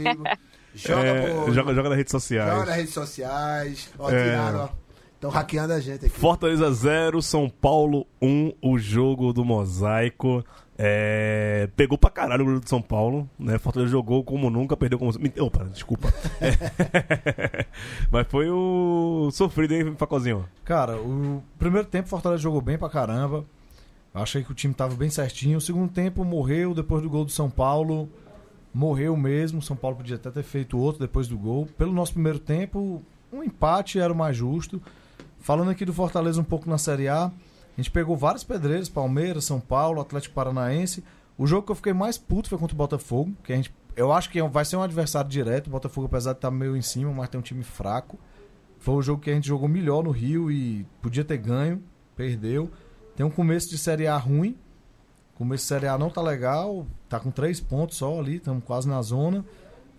Joga, É, por- joga, joga nas redes sociais. joga nas redes sociais. Ó, É. tiraram, ó. Estão hackeando a gente aqui. Fortaleza 0, São Paulo 1, o jogo do mosaico. É, pegou pra caralho o goleiro do São Paulo, né? Fortaleza jogou como nunca, perdeu como. Opa, desculpa. É. Mas foi o sofrido, hein, Facozinho? Cara, o primeiro tempo o Fortaleza jogou bem pra caramba. Achei que o time tava bem certinho. O segundo tempo morreu depois do gol do São Paulo. Morreu mesmo. São Paulo podia até ter feito outro depois do gol. Pelo nosso primeiro tempo, um empate era o mais justo. Falando aqui do Fortaleza um pouco na Série A, a gente pegou vários pedreiros, Palmeiras, São Paulo, Atlético Paranaense. O jogo que eu fiquei mais puto foi contra o Botafogo, que a gente, eu acho que vai ser um adversário direto. O Botafogo, apesar de estar meio em cima, mas tem um time fraco. Foi o jogo que a gente jogou melhor no Rio e podia ter ganho, perdeu. Tem um começo de Série A ruim. Começo de Série A não tá legal, tá com três pontos só ali, estamos quase na zona.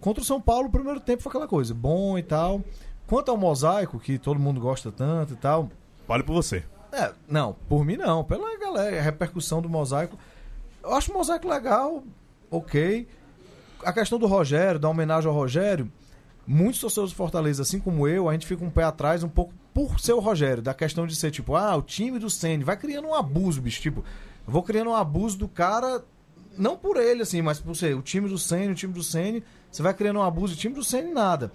Contra o São Paulo, o primeiro tempo foi aquela coisa, bom e tal. Quanto ao mosaico, que todo mundo gosta tanto e tal, Vale por você. é, não, por mim não. Pela galera, a repercussão do mosaico. Eu acho o mosaico legal, ok. A questão do Rogério, da homenagem ao Rogério, muitos torcedores do Fortaleza, assim como eu, a gente fica um pé atrás um pouco por ser o Rogério, da questão de ser tipo, ah, o time do Ceni vai criando um abuso, bicho. Tipo, vou criando um abuso do cara, não por ele, assim, mas por ser o time do Ceni, o time do Ceni, você vai criando um abuso, o time do Ceni nada.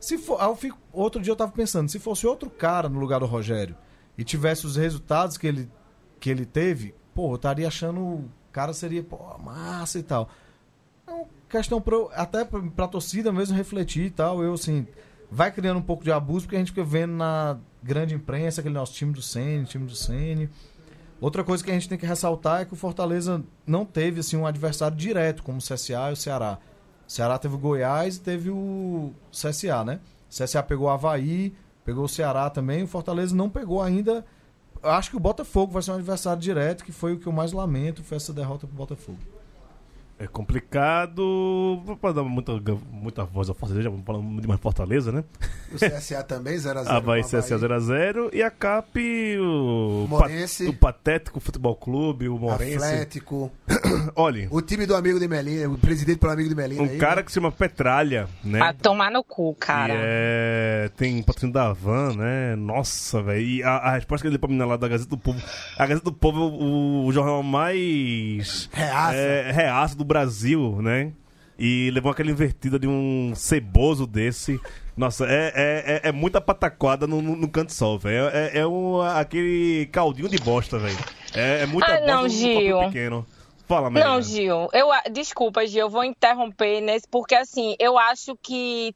Se for, eu fico, outro dia eu tava pensando, se fosse outro cara no lugar do Rogério, e tivesse os resultados que ele, que ele teve, pô, eu estaria achando o cara seria pô, massa e tal. É uma questão pro, até pra, pra torcida mesmo refletir e tal. Eu, assim, vai criando um pouco de abuso, porque a gente fica vendo na grande imprensa aquele nosso time do Sene, time do Sene. Outra coisa que a gente tem que ressaltar é que o Fortaleza não teve assim um adversário direto, como o CSA e o Ceará. O Ceará teve o Goiás e teve o CSA, né? O CSA pegou o Havaí, pegou o Ceará também. O Fortaleza não pegou ainda. Acho que o Botafogo vai ser um adversário direto, que foi o que eu mais lamento, foi essa derrota pro Botafogo. É complicado. Pra dar muita, muita voz ao Fortaleza, vamos falar demais Fortaleza, né? O CSA também 0x0. Havaí CSA 0x0 e a CAP, o, Morense. pa- o Patético Futebol Clube, o Morense. Atlético. Olha, O time do amigo de Melina, o presidente pelo amigo de Melina. um aí, cara né? que se chama Petralha, né? Pra tomar no cu, cara. E é, tem patrocínio da Van, né? Nossa, velho. E a, a resposta que ele deu pra menina lá da Gazeta do Povo. A Gazeta do Povo é o, o jornal mais. Reaça. É, reaço do Brasil, né? E levou aquela invertida de um ceboso desse. Nossa, é, é, é, é muita pataquada no, no, canto sol, velho. É, é um, aquele caldinho de bosta, velho. É, é muita Ah, bosta não, Gil. pequeno. Fala. Não, Gil, eu desculpa, Gil, eu vou interromper nesse porque assim, eu acho que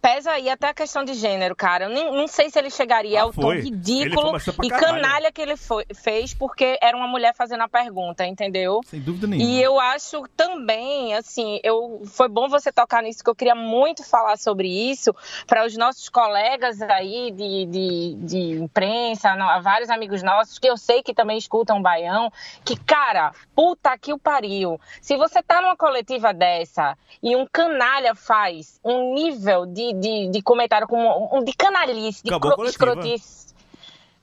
pesa aí até a questão de gênero, cara. Eu nem, não sei se ele chegaria Ah, ao tom foi. Foi ridículo e canalha que ele foi- fez porque era uma mulher fazendo a pergunta, entendeu? Sem dúvida nenhuma. E eu acho também, assim, eu foi bom você tocar nisso, que eu queria muito falar sobre isso para os nossos colegas aí de, de, de imprensa, não, vários amigos nossos, que eu sei que também escutam o Baião, que, cara, puta que o pariu. Se você tá numa coletiva dessa e um canalha faz um nível de, de, de comentário como um de canalice, de Acabou escrotice.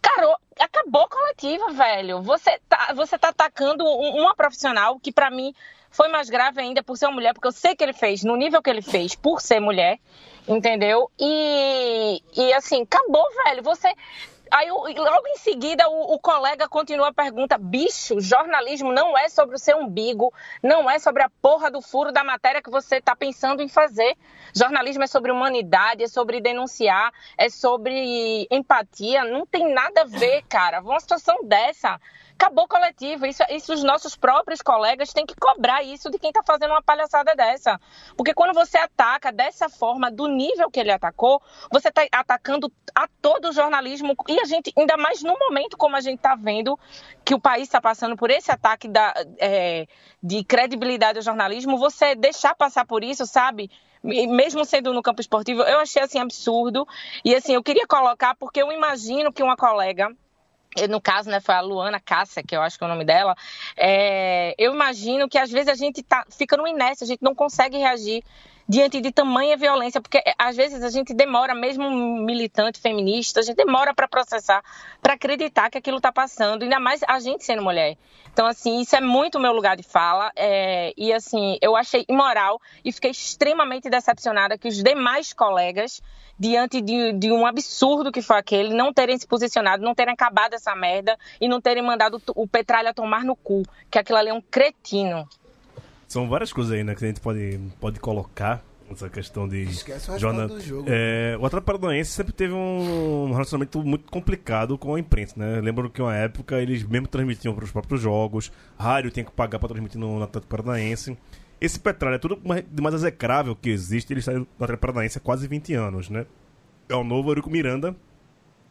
Cara, acabou a coletiva, velho. Você tá, você tá atacando um- uma profissional que pra mim foi mais grave ainda por ser uma mulher, porque eu sei que ele fez no nível que ele fez por ser mulher, entendeu? E, e assim, acabou, velho. Você. Aí logo em seguida o, o colega continua a pergunta: bicho, jornalismo não é sobre o seu umbigo, não é sobre a porra do furo da matéria que você tá pensando em fazer. Jornalismo é sobre humanidade, é sobre denunciar, é sobre empatia. Não tem nada a ver, cara. Uma situação dessa. Acabou coletivo. Isso, isso os nossos próprios colegas têm que cobrar isso de quem está fazendo uma palhaçada dessa. Porque quando você ataca dessa forma, do nível que ele atacou, você está atacando a todo o jornalismo. E a gente, ainda mais no momento como a gente está vendo que o país está passando por esse ataque da, é, de credibilidade ao jornalismo, você deixar passar por isso, sabe? Mesmo sendo no campo esportivo, eu achei assim absurdo. E assim, eu queria colocar, porque eu imagino que uma colega no caso, né, foi a Luana Cássia, que eu acho que é o nome dela, é, eu imagino que às vezes a gente tá, fica no inércia, a gente não consegue reagir diante de tamanha violência, porque eh, às vezes a gente demora, mesmo militante feminista, a gente demora para processar, para acreditar que aquilo está passando, ainda mais a gente sendo mulher. Então, assim, isso é muito meu lugar de fala, é, e assim, eu achei imoral e fiquei extremamente decepcionada que os demais colegas diante de, de um absurdo que foi aquele, não terem se posicionado, não terem acabado essa merda e não terem mandado o Petralha tomar no cu, que aquilo ali é um cretino. São várias coisas aí, né, que a gente pode, pode colocar. Essa questão de. Esquece o jornal- do jogo. É, o Atlético Paranaense sempre teve um relacionamento muito complicado com a imprensa, né? Lembro que uma época eles mesmo transmitiam para os próprios jogos, rádio tinha que pagar para transmitir no Atlético Paranaense. Esse Petralha é tudo mais- de mais execrável que existe, ele está no Atlético Paranaense há quase 20 anos, né? É o novo Eurico Miranda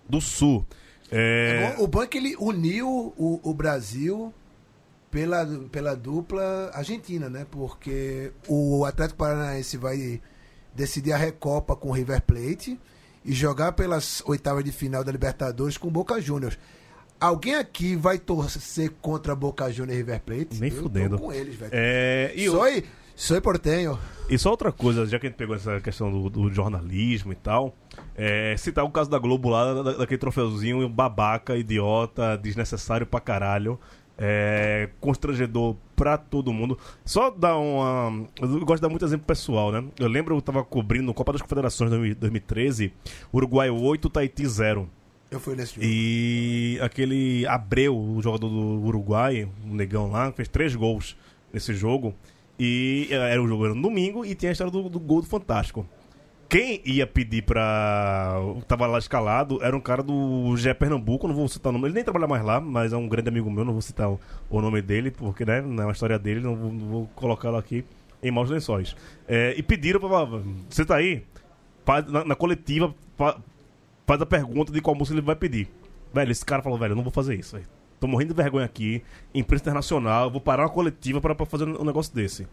do Sul. É, Bom, O bom é que ele uniu o, o Brasil pela, pela dupla argentina, né? Porque o Atlético Paranaense vai decidir a Recopa com o River Plate e jogar pelas oitavas de final da Libertadores com o Boca Juniors. Alguém aqui vai torcer contra Boca Juniors e River Plate? Nem Eu fudendo. com eles, velho. é, e Soy, soy portenho. E só outra coisa, já que a gente pegou essa questão do, do jornalismo e tal, é, citar o caso da Globo lá, da- daquele troféuzinho babaca, idiota, desnecessário pra caralho, é, constrangedor pra todo mundo. Só dar uma. Eu gosto de dar muito exemplo pessoal, né? Eu lembro, eu tava cobrindo Copa das Confederações de 2013, Uruguai 8, Tahiti 0. Eu fui nesse jogo. E aquele Abreu, o jogador do Uruguai, um negão lá, fez três gols nesse jogo. E eh, era o jogo era no domingo e tinha a história do, do gol do Fantástico. Quem ia pedir pra. Tava lá escalado era um cara do GE Pernambuco, não vou citar o nome. Ele nem trabalha mais lá, mas é um grande amigo meu, não vou citar o, o nome dele, porque né, não é uma história dele, não vou, vou colocá-lo aqui em maus lençóis. É, e pediram pra. Você tá aí? Faz- na, na coletiva, fa- faz a pergunta de qual música ele vai pedir. Velho, esse cara falou, velho, eu não vou fazer isso. Tô morrendo de vergonha aqui, imprensa internacional, vou parar uma coletiva pra fazer um negócio desse.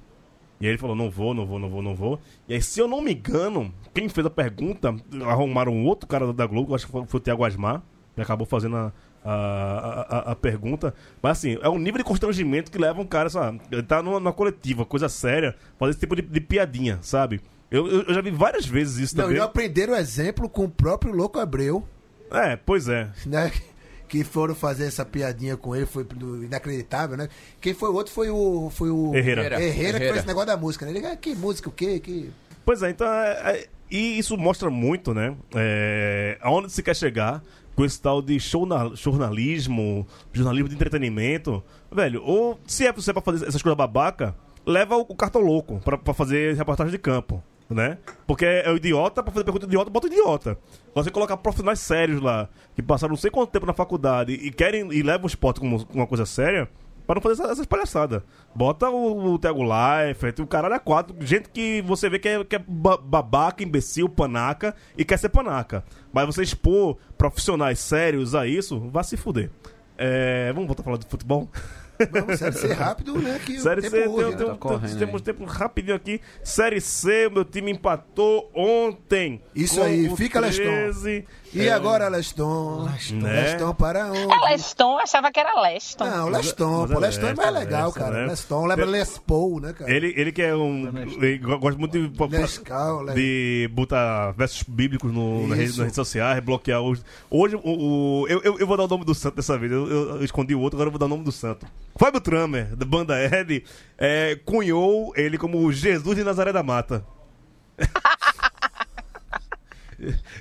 E aí ele falou, não vou, não vou, não vou, não vou. E aí, se eu não me engano, quem fez a pergunta, arrumaram um outro cara da Globo, acho que foi, foi o Thiago Asmar, que acabou fazendo a, a, a, a- pergunta. Mas assim, é um nível de constrangimento que leva um cara, sabe, ele tá numa, numa coletiva, coisa séria, fazer esse tipo de, de piadinha, sabe? Eu, eu, eu já vi várias vezes isso Não, também. e aprenderam o exemplo com o próprio Louco Abreu, É, pois é. né? Que foram fazer essa piadinha com ele, foi inacreditável, né? Quem foi o outro foi o. Foi o Herrera. Herrera, que fez esse negócio da música, né? Ele, ah, que música, o quê? Que... Pois é, então. é- é- e isso mostra muito, né? É, aonde se quer chegar com esse tal de jornal- jornalismo, jornalismo de entretenimento. Velho, ou se é você pra fazer essas coisas babaca, leva o, o cartão louco pra, pra fazer reportagem de campo. Né? Porque é o idiota, pra fazer pergunta idiota, bota idiota. Você colocar profissionais sérios lá, que passaram não sei quanto tempo na faculdade e querem e levam o esporte como uma coisa séria, Pra não fazer essa- essas palhaçadas. Bota o, o Thiago o caralho a quatro. Gente que você vê que é, que é ba- babaca, imbecil, panaca e quer ser panaca. Mas você expor profissionais sérios a isso, vá se fuder. É, vamos voltar a falar de futebol? Vamos, sério, ser rápido, né? Que o Série tempo C, urge, tem- né? tem- Tá correndo temos tempo rapidinho aqui. Série C, o meu time empatou ontem. Isso aí, fica, Leston. 13. E É, agora, Leston? Né? Leston para onde? É Leston, eu achava que era Leston. Não, é- Leston, mas pô, é Leston é mais Leston, legal, Leston, cara. né? Leston, lembra Les Paul, né, cara? Ele, ele que é um. Ele go- gosta muito de, Nescau, né? de botar versos bíblicos no, na rede, Isso. nas redes sociais, bloquear os. Hoje, o, o- eu, eu, eu vou dar o nome do santo dessa vez. Eu, eu- eu escondi o outro, agora eu vou dar o nome do santo. Fábio Tramer, da banda Ed, é, cunhou ele como Jesus de Nazaré da Mata.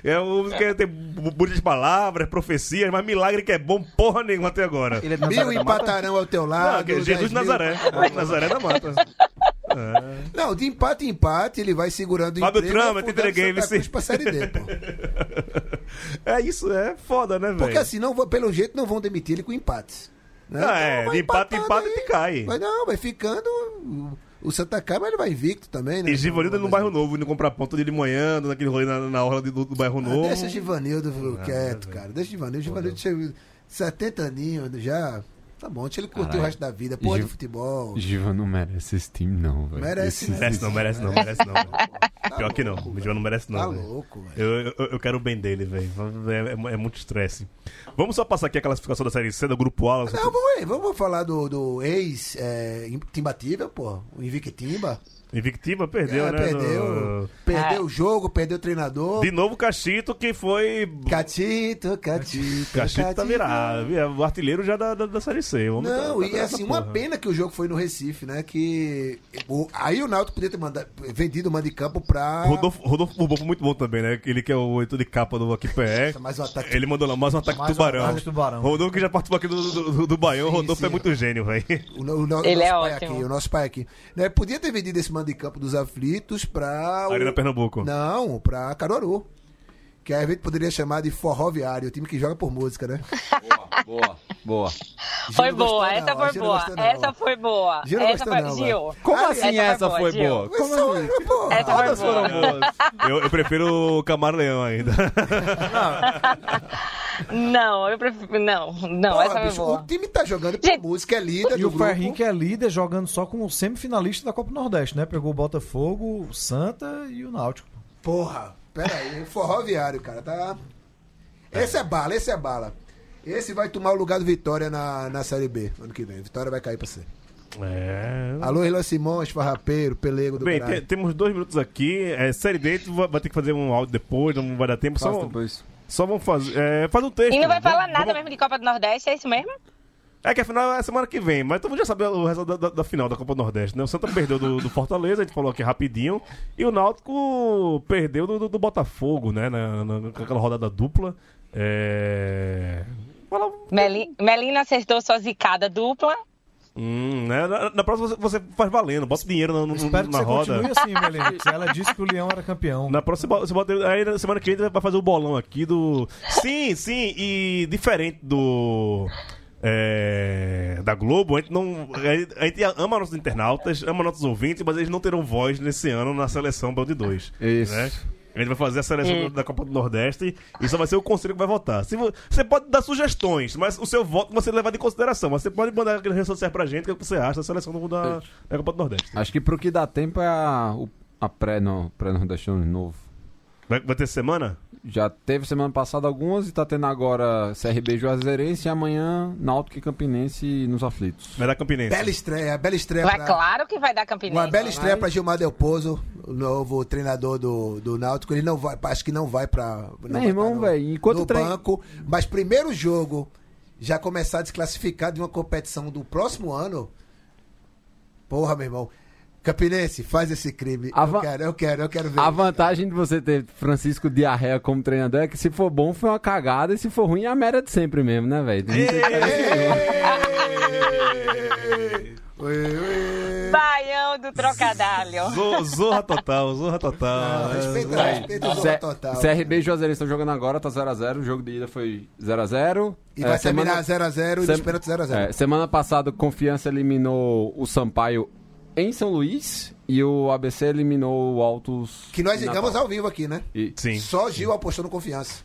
É o que tem muitas palavras, profecias, mas milagre que é bom porra nenhuma até agora. Ele é de Mil Nazaré empatarão ao teu Não, lado. que é Jesus de mil- Nazaré. Nazaré da Mata. Não, de empate em empate, ele vai segurando o Fábio emprego Trama, te entreguei, Santa. Cruz pra Série D, pô. É isso, é foda, né, velho? Porque assim, não, vão- pelo jeito, não vão demitir ele com empates. Né? Ah, é, vai de empate em empatando empate aí. te cai. Vai, não, vai ficando... o- Santa mas ele vai invicto também, né? E Givanildo no bairro novo, indo comprar todo dia de manhã, naquele rolê na, na de- do, do bairro Ah, novo. deixa Givanildo quieto, cara. Deixa Givanildo. Givanildo chegou 70 aninhos já. Tá bom, deixa ele curtir Caralho. o resto da vida. Porra de Gi- futebol. Giva não merece esse time, não, velho. Merece, Esse- Merece não, merece não, merece não. Tá Pior que não, o. João não merece não. Tá velho. louco, velho. Eu, eu, eu quero o bem dele, velho. É, é- é muito estresse. Vamos só passar aqui a classificação da Série C, do Grupo A. Não, vamos aí, vamos falar do, do ex é, Timbativa, pô. O Invictimba. Invictiva perdeu, É, né? perdeu. no- Perdeu o jogo, perdeu o treinador. De novo, Cachito, que foi... Catito, Catito. Cachito tá virado. É o artilheiro já da, da, da Série C. O homem Não, tá- e tá nessa assim, uma porra. pena que o jogo foi no Recife, né? Que. o- aí o Náutico podia ter mandado, vendido o mando de campo pra. Rodolfo, Rodolfo Bourbon foi muito bom também, né? Ele que é o editor de capa do Aqui PE. Mais um ataque. Ele mandou lá mais um ataque Mais um tubarão. ataque tubarão. Rodolfo que já participou aqui do, do, do, do Baião. Sim, Rodolfo sim. é muito gênio, velho. O, o no- Ele nosso é pai ótimo. aqui, o nosso pai aqui. Né, podia ter vendido esse mando de campo dos aflitos pra. o- Arena Pernambuco. Não, pra Caruaru. Que aí a gente poderia chamar de forró viário, o time que joga por música, né? Boa, boa. Foi Gil não gostou, boa, não, essa foi boa. não. Essa foi boa. Gil Essa foi não, Gil. Como Ah, assim essa foi boa? Como assim? Essa foi boa. boas. Eu, eu prefiro o Camaro Leão ainda. Não, eu prefiro. Não, não, porra, essa foi bicho, boa. o time tá jogando por Gente, música, é líder E do o. Ferrinho, que é líder, jogando só como semifinalista da Copa Nordeste, né? Pegou o Botafogo, o Santa e o Náutico. Porra, pera aí, forró viário, cara, tá... Esse é bala, esse é bala. Esse vai tomar o lugar do Vitória na, na Série B, ano que vem. Vitória vai cair pra você. É. Alô, Irlan Simões, Farrapeiro, Pelego do Bem, te- temos dois minutos aqui. É, série D, tu vai, vai ter que fazer um áudio depois, não vai dar tempo. Só, depois. só vamos fazer. É, faz um texto. E não vai falar Vamos- nada vamos- mesmo de Copa do Nordeste, é isso mesmo? É que afinal é semana que vem, mas todo mundo já sabe o resultado da, da- da final da Copa do Nordeste, né? O Santa perdeu do, do Fortaleza, a gente falou aqui rapidinho, e o Náutico perdeu do, do- do Botafogo, né? Na, na- naquela rodada dupla. É. Fala- Meli- Melina acertou sua zicada dupla. Hum, né? na, na próxima você, você faz valendo, bota dinheiro no, no- Espero que na você roda. continue assim, Melina. Ela disse que o Leão era campeão. Na próxima você bota. Aí na semana que vem a vai fazer o bolão aqui do. Sim, sim, e diferente do. É, da Globo, a gente não. A gente, ama nossos internautas, ama nossos ouvintes, mas eles não terão voz nesse ano na seleção de 2. Isso. Né? A gente vai fazer a seleção É. da Copa do Nordeste e só vai ser o conselho que vai votar. Se vo- você pode dar sugestões, mas o seu voto você levar em consideração. Mas você pode mandar aquelas redes sociais pra gente o que você acha da seleção do- da, da Copa do Nordeste. Acho que pro que dá tempo é a, a pré, no, pré-nordestino novo. Vai, vai ter semana? Já teve semana passada algumas e tá tendo agora CRB Juazeirense e amanhã Náutico e Campinense nos aflitos. Vai dar Campinense. Bela estreia, bela estreia. Vai, pra- claro que vai dar Campinense. Uma bela estreia para Gilmar Del Pozo, o novo treinador do, do Náutico. Ele não vai, acho que não vai para. Meu irmão, velho, enquanto no trein- banco. Mas primeiro jogo, já começar desclassificado de uma competição do próximo ano. Porra, meu irmão. Campinense, faz esse crime. A Eu va- quero, eu quero, eu quero ver. A vantagem de você ter Francisco Diarreia como treinador é que se for bom foi uma cagada e se for ruim é a merda de sempre mesmo, né, velho? Baião do Trocadalho. Zo- Zorra total, zorra total. Não, respeita, É, respeita o Zorra Total. CRB e Juazeirense estão jogando agora, tá 0x0. O jogo de ida foi 0x0. E vai terminar 0x0 e Sem- nos pênaltis 0x0. É, semana passada, Confiança eliminou o Sampaio em São Luís e o ABC eliminou o Altos. Que nós ligamos ao vivo aqui, né? E- Sim. Só Gil apostou no confiança.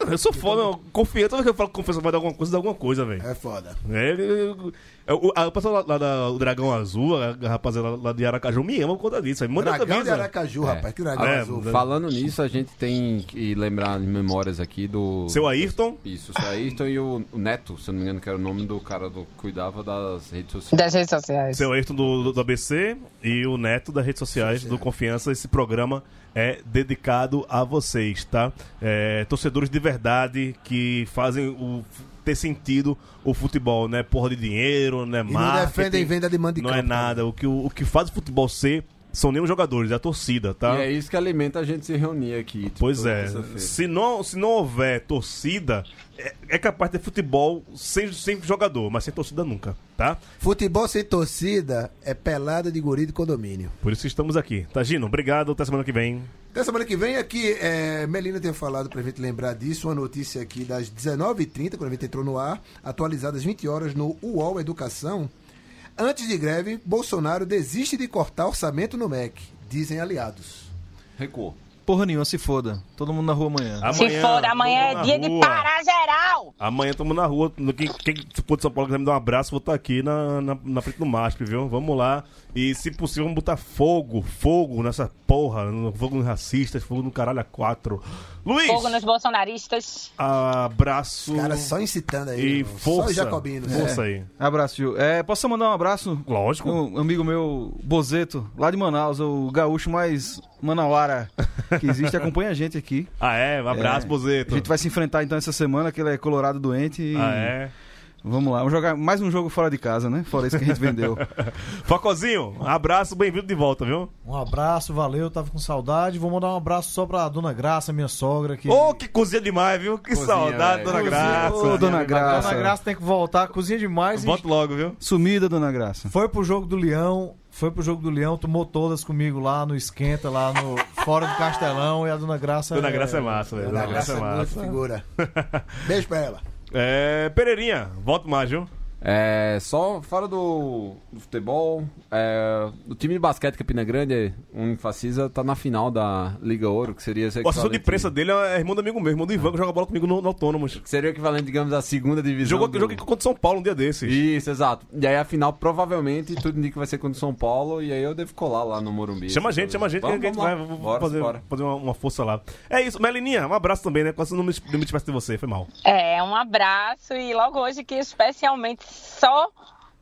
Eu sou foda, eu confio. Toda vez que eu falo que confiança vai dar alguma coisa, dá alguma coisa, velho. É foda. É, eu- eu- o- a pessoa lá, lá da o Dragão Azul, a rapaziada lá de Aracaju, me ama por conta disso. aí Manda Dragão de. Aracaju, rapaz. Que dragão É, azul. é. Falando nisso, a gente tem que lembrar as memórias aqui do. Seu Ayrton. Isso, o seu Ayrton e o, o Neto, se eu não me engano, que era o nome do cara do que cuidava das redes sociais. Das redes sociais. Seu Ayrton do, do, do ABC e o Neto das redes sociais do Confiança. Esse programa é dedicado a vocês, tá? É, torcedores de verdade que fazem o ter sentido o futebol, não é porra de dinheiro, não é E não defendem venda de mando de não é campo, nada. O que, o, o que faz o futebol ser são nem os jogadores, é a torcida, tá? E é isso que alimenta a gente se reunir aqui. tipo, Pois é, se não, se não houver torcida, é, é capaz de ter futebol sem, sem jogador, mas sem torcida nunca, tá? Futebol sem torcida é pelada de guri de condomínio. Por isso que estamos aqui. Tá, Gino? Obrigado, até semana que vem. Até semana que vem aqui, é, Melina tem falado pra gente lembrar disso, uma notícia aqui das 19h30, quando a gente entrou no ar, atualizadas 20 horas no UOL Educação. Antes de greve, Bolsonaro desiste de cortar orçamento no MEC, dizem aliados. Recuou. Porra nenhuma, se foda. Todo mundo na rua amanhã. Se for, amanhã é dia na de rua. parar geral. Amanhã estamos na rua. No- Quem, quem for de São Paulo quiser me dar um abraço, vou estar aqui na, na, na frente do MASP, viu? Vamos lá. E se possível, vamos botar fogo, fogo nessa porra. Fogo nos racistas, fogo no caralho a quatro. Luiz! Fogo nos bolsonaristas. Abraço. Cara, só incitando aí. E irmão. força. Só os jacobinos. Força É. aí. Abraço, Gil. É, posso só mandar um abraço? Lógico. Um amigo meu, Bozeto, lá de Manaus, o gaúcho mais manauara que existe, acompanha a gente aqui. Ah, é? Um abraço, É, Bozeto. A gente vai se enfrentar então essa semana, que ele é colorado doente. E... Ah, é? Vamos lá, vamos jogar mais um jogo fora de casa, né? Fora isso que a gente vendeu. Focozinho, um abraço, bem-vindo de volta, viu? Um abraço, valeu, tava com saudade. Vou mandar um abraço só pra Dona Graça, minha sogra. Que... Ô, que cozinha demais, viu? Que Cozinha, saudade, velho. dona Cozinha, Graça. Ô, dona Graça. Dona Graça tem que voltar, cozinha demais. e Volta logo, viu? Sumida, dona Graça. Foi pro jogo do Leão, foi pro jogo do Leão, tomou todas comigo lá no esquenta, lá no fora do Castelão e a Dona Graça. Dona Graça é massa, velho. Dona Dona Graça Graça é é massa. figura. Beijo pra ela. É, Pereirinha, volta mais, viu? É, só fora do, do futebol, é, o time de basquete Campina Grande, o Unifacisa, tá na final da Liga Ouro, que seria esse O assessor de imprensa dele é irmão do amigo meu, irmão do Ivan, que joga bola comigo no, no Autônomos. que seria o equivalente, digamos, à segunda divisão. Jogou, do... joguei contra o São Paulo um dia desses. Isso, exato. E aí a final provavelmente tudo indica que vai ser contra o São Paulo e aí eu devo colar lá no Morumbi. Chama a gente, chama a gente, Vamos, que a gente vai Bora, fazer, bora. fazer uma, uma força lá. É isso, Melininha, um abraço também, né? Quase não me, não me tivesse de você, foi mal. É, um abraço e logo hoje aqui especialmente só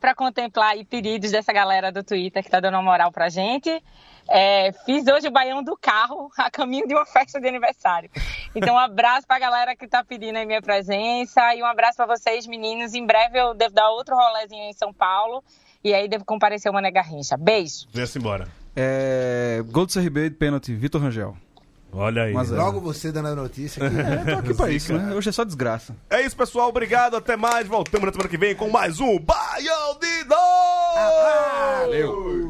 para contemplar aí pedidos dessa galera do Twitter que tá dando uma moral pra gente. É, fiz hoje o baião do carro a caminho de uma festa de aniversário. Então, um abraço pra galera que tá pedindo aí minha presença e um abraço pra vocês, meninos. Em breve eu devo dar outro rolezinho em São Paulo e aí devo comparecer o Mané Garrincha. Beijo! Venha-se embora. É, gol do CRB de pênalti, Vitor Rangel. Olha aí. Mas é. logo você dando a notícia. É, tô aqui pra isso, né? Hoje é só desgraça. É isso, pessoal. Obrigado. Até mais. Voltamos na semana que vem com mais um Baião de Dó! Ah, valeu!